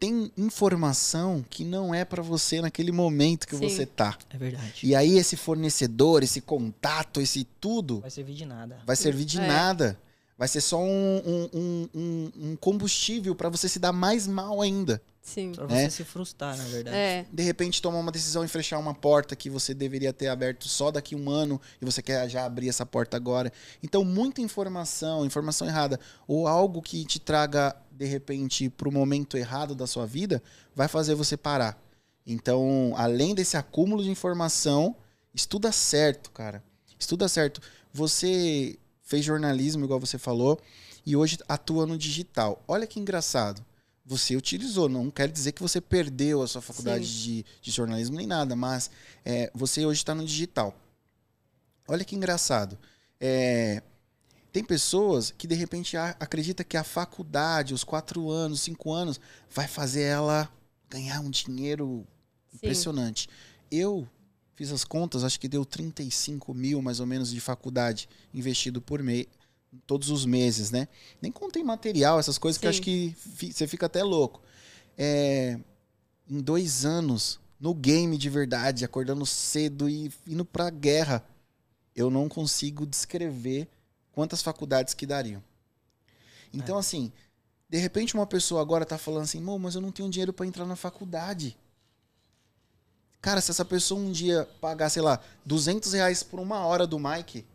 tem informação que não é para você naquele momento que Sim. você tá. É verdade. E aí esse fornecedor, esse contato, esse tudo Vai servir de nada. vai servir de É. nada. Vai ser só um, um, um- um- combustível para você se dar mais mal ainda. Sim. Pra você se frustrar, na verdade. É. De repente tomar uma decisão em fechar uma porta que você deveria ter aberto só daqui a um ano e você quer já abrir essa porta agora. Então, muita informação, informação errada, ou algo que te traga, de repente, para o momento errado da sua vida, vai fazer você parar. Então, além desse acúmulo de informação, estuda certo, cara. Estuda certo. Você fez jornalismo, igual você falou, e hoje atua no digital. Olha que engraçado. Você utilizou, não quer dizer que você perdeu a sua faculdade de, de jornalismo nem nada, mas é, você hoje está no digital. Olha que engraçado. É, tem pessoas que de repente acredita que a faculdade, os quatro anos, cinco anos, vai fazer ela ganhar um dinheiro Sim. impressionante. Eu fiz as contas, acho que deu 35 mil mais ou menos de faculdade investido por mês, todos os meses, né? Nem contei material, essas coisas que Sim. acho que você fica até louco. É, em dois anos, no game de verdade, acordando cedo e indo pra guerra, eu não consigo descrever quantas faculdades que dariam. Então, assim, de repente uma pessoa agora tá falando assim, "Mô, mas eu não tenho dinheiro para entrar na faculdade. Cara, se essa pessoa um dia pagar, sei lá, 200 reais por uma hora do Mike,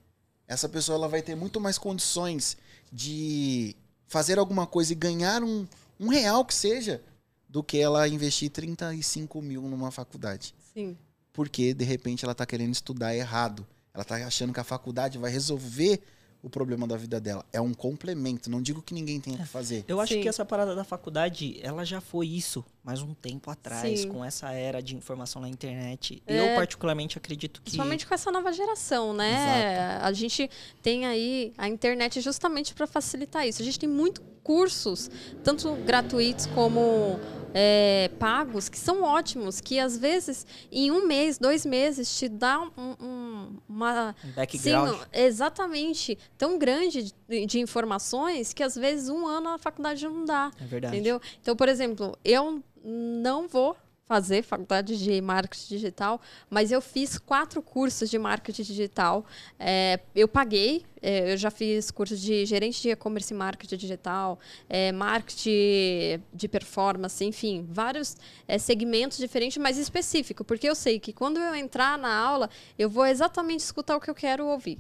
essa pessoa ela vai ter muito mais condições de fazer alguma coisa e ganhar um, um real que seja, do que ela investir 35 mil numa faculdade. Sim. Porque, de repente, ela tá querendo estudar errado. Ela tá achando que a faculdade vai resolver o problema da vida dela. É um complemento. Não digo que ninguém tenha que fazer. Eu acho Sim. que essa parada da faculdade, ela já foi isso, mais um tempo atrás, Sim. com essa era de informação na internet. É. Eu, particularmente, acredito que. Principalmente com essa nova geração, né? A gente tem aí a internet justamente para facilitar isso. A gente tem muitos cursos, tanto gratuitos como é, pagos, que são ótimos, que às vezes em um mês, dois meses, te dá um- um- uma. Um background. Sim, exatamente. Tão grande de, de informações que às vezes um ano a faculdade não dá. É verdade. Entendeu? Então, por exemplo, eu não vou fazer faculdade de marketing digital, mas eu fiz quatro cursos de marketing digital. É, eu paguei, é, eu já fiz cursos de gerente de e-commerce e marketing digital, é, marketing de performance, enfim, vários é, segmentos diferentes, mas específico, porque eu sei que quando eu entrar na aula, eu vou exatamente escutar o que eu quero ouvir.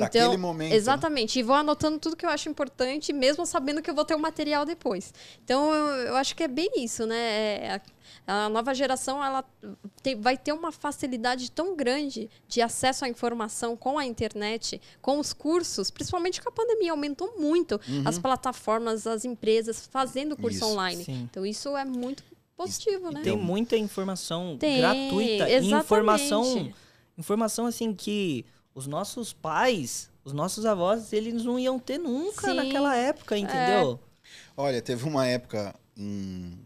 Daquele momento, né? Exatamente. E vou anotando tudo que eu acho importante, mesmo sabendo que eu vou ter o material depois. Então, eu, eu acho que é bem isso, né? É, a, a nova geração ela tem- vai ter uma facilidade tão grande de acesso à informação com a internet, com os cursos, principalmente com a pandemia. Aumentou muito as plataformas, as empresas fazendo curso Isso. online. Sim. Então, isso é muito positivo, né? Tem muita informação Tem, gratuita. E exatamente. informação, informação assim que os nossos pais, os nossos avós, eles não iam ter nunca Sim. naquela época, entendeu? Olha, teve uma época em...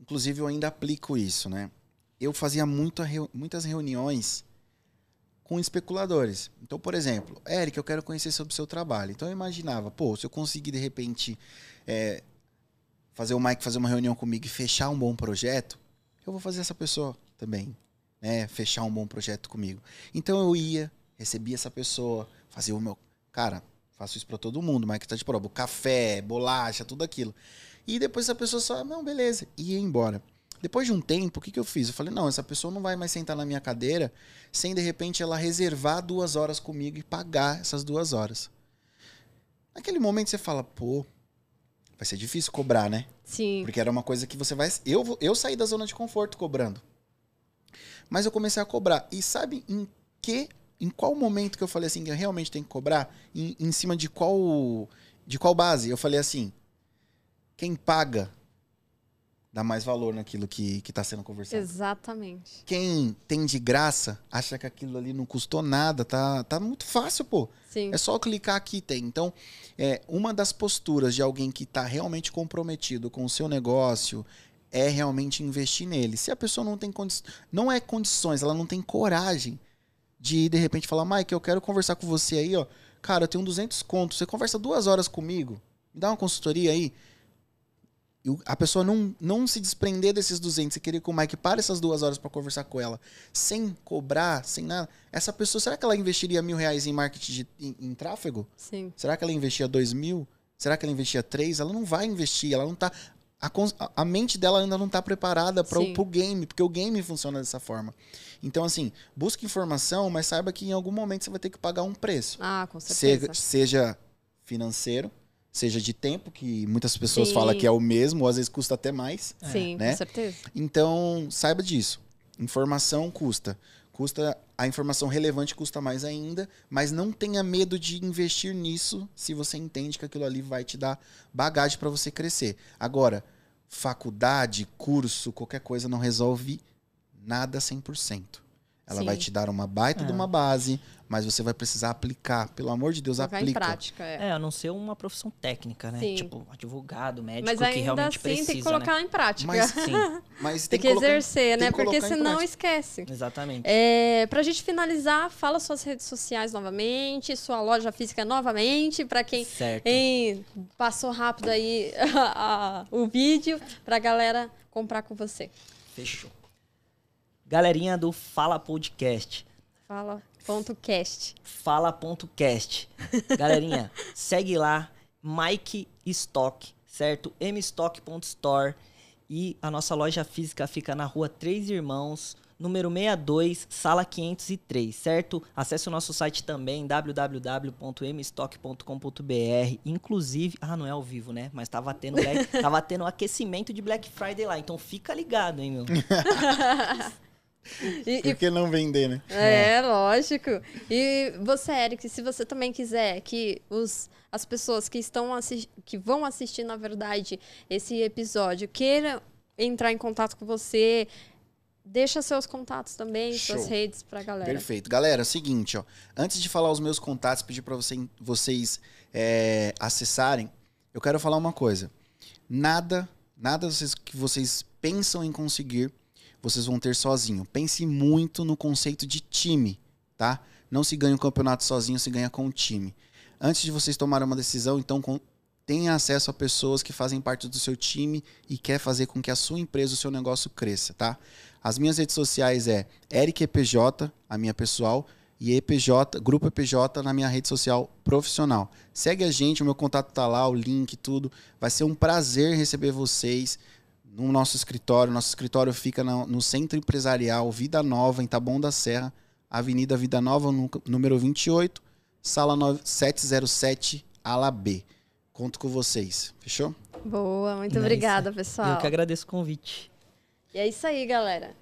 Inclusive, eu ainda aplico isso, né? Eu fazia muita muitas reuniões com especuladores. Então, por exemplo, Eric, eu quero conhecer sobre o seu trabalho. Então, eu imaginava, pô, se eu conseguir, de repente, é, fazer o Mike fazer uma reunião comigo e fechar um bom projeto, eu vou fazer essa pessoa também, né? Fechar um bom projeto comigo. Então, eu ia, recebia essa pessoa, fazia o meu... Cara, faço isso pra todo mundo, Mike tá de prova. Café, bolacha, tudo aquilo. E depois essa pessoa só, não, beleza, e ia embora. Depois de um tempo, o que, que eu fiz? Eu falei, não, essa pessoa não vai mais sentar na minha cadeira sem, de repente, ela reservar duas horas comigo e pagar essas duas horas. Naquele momento você fala, pô, vai ser difícil cobrar, né? Sim. Porque era uma coisa que você vai. Eu, eu saí da zona de conforto cobrando. Mas eu comecei a cobrar. E sabe em que. Em qual momento que eu falei assim, que eu realmente tenho que cobrar? Em, em cima de qual. De qual base? Eu falei assim. Quem paga dá mais valor naquilo que, que tá sendo conversado. Exatamente. Quem tem de graça acha que aquilo ali não custou nada, tá, tá muito fácil, pô. Sim. É só clicar aqui e tem. Então, é, uma das posturas de alguém que está realmente comprometido com o seu negócio é realmente investir nele. Se a pessoa não tem condi não é condições, ela não tem coragem de de repente falar, Mike, eu quero conversar com você aí, ó. Cara, eu tenho 200 contos, você conversa duas horas comigo, me dá uma consultoria aí. a pessoa não, não se desprender desses 200 e querer que o Mike pare essas duas horas para conversar com ela, sem cobrar, sem nada, essa pessoa, será que ela investiria mil reais em marketing de, em, em, tráfego? Sim. Será que ela investia dois mil? Será que ela investia três? Ela não vai investir, ela não tá. A, a mente dela ainda não está preparada para o game, porque o game funciona dessa forma. Então, assim, busque informação, mas saiba que em algum momento você vai ter que pagar um preço. Ah, com certeza. Seja, seja financeiro, seja de tempo, que muitas pessoas Sim. falam que é o mesmo, ou às vezes custa até mais. Sim, né? com certeza. Então, saiba disso. Informação custa. Custa a informação relevante custa mais ainda, mas não tenha medo de investir nisso se você entende que aquilo ali vai te dar bagagem para você crescer. Agora, faculdade, curso, qualquer coisa não resolve nada 100%. Ela Sim. vai te dar uma baita é. de uma base, mas você vai precisar aplicar. Pelo amor de Deus, Colocar aplica. em prática, é. é. a não ser uma profissão técnica, né? Sim. Tipo, advogado, médico, mas que realmente assim, precisa, tem que colocar né? em prática. Mas, sim. mas tem, tem, que, exercer, né? Porque senão esquece. Exatamente. É, pra gente finalizar, fala suas redes sociais novamente, sua loja física novamente, para quem em, passou rápido aí o vídeo, pra galera comprar com você. Fechou. Galerinha do Fala Podcast. Fala ponto cast. Fala ponto cast. Galerinha, segue lá, Mike Stock, certo? mstock.store. E a nossa loja física fica na rua Três Irmãos, número 62, sala 503, certo? Acesse o nosso site também, www.mstock.com.br. Inclusive, ah, não é ao vivo, né? Mas tava tendo, tava tendo aquecimento de Black Friday lá, então fica ligado, hein, meu? E, Por que não vender, né? É, lógico. E você, Eric, se você também quiser que os, as pessoas que estão que vão assistir, na verdade, esse episódio queiram entrar em contato com você, deixa seus contatos também, Show. suas redes pra galera. Perfeito. Galera, é o seguinte, ó. Antes de falar os meus contatos, pedir para você, vocês é, acessarem, eu quero falar uma coisa. Nada, nada que vocês pensam em conseguir vocês vão ter sozinho. Pense muito no conceito de time, tá? Não se ganha um campeonato sozinho, se ganha com o time. Antes de vocês tomarem uma decisão, então tenha acesso a pessoas que fazem parte do seu time e quer fazer com que a sua empresa, o seu negócio cresça, tá? As minhas redes sociais é EricEPJ, a minha pessoal, e EPJ, Grupo EPJ na minha rede social profissional. Segue a gente, o meu contato tá lá, o link, tudo. Vai ser um prazer receber vocês no nosso escritório. Nosso escritório fica no, no Centro Empresarial Vida Nova, em Taboão da Serra, Avenida Vida Nova, no, número 28, sala 707, ala B. Conto com vocês. Fechou? Boa, muito é obrigada, pessoal. Eu que agradeço o convite. E é isso aí, galera.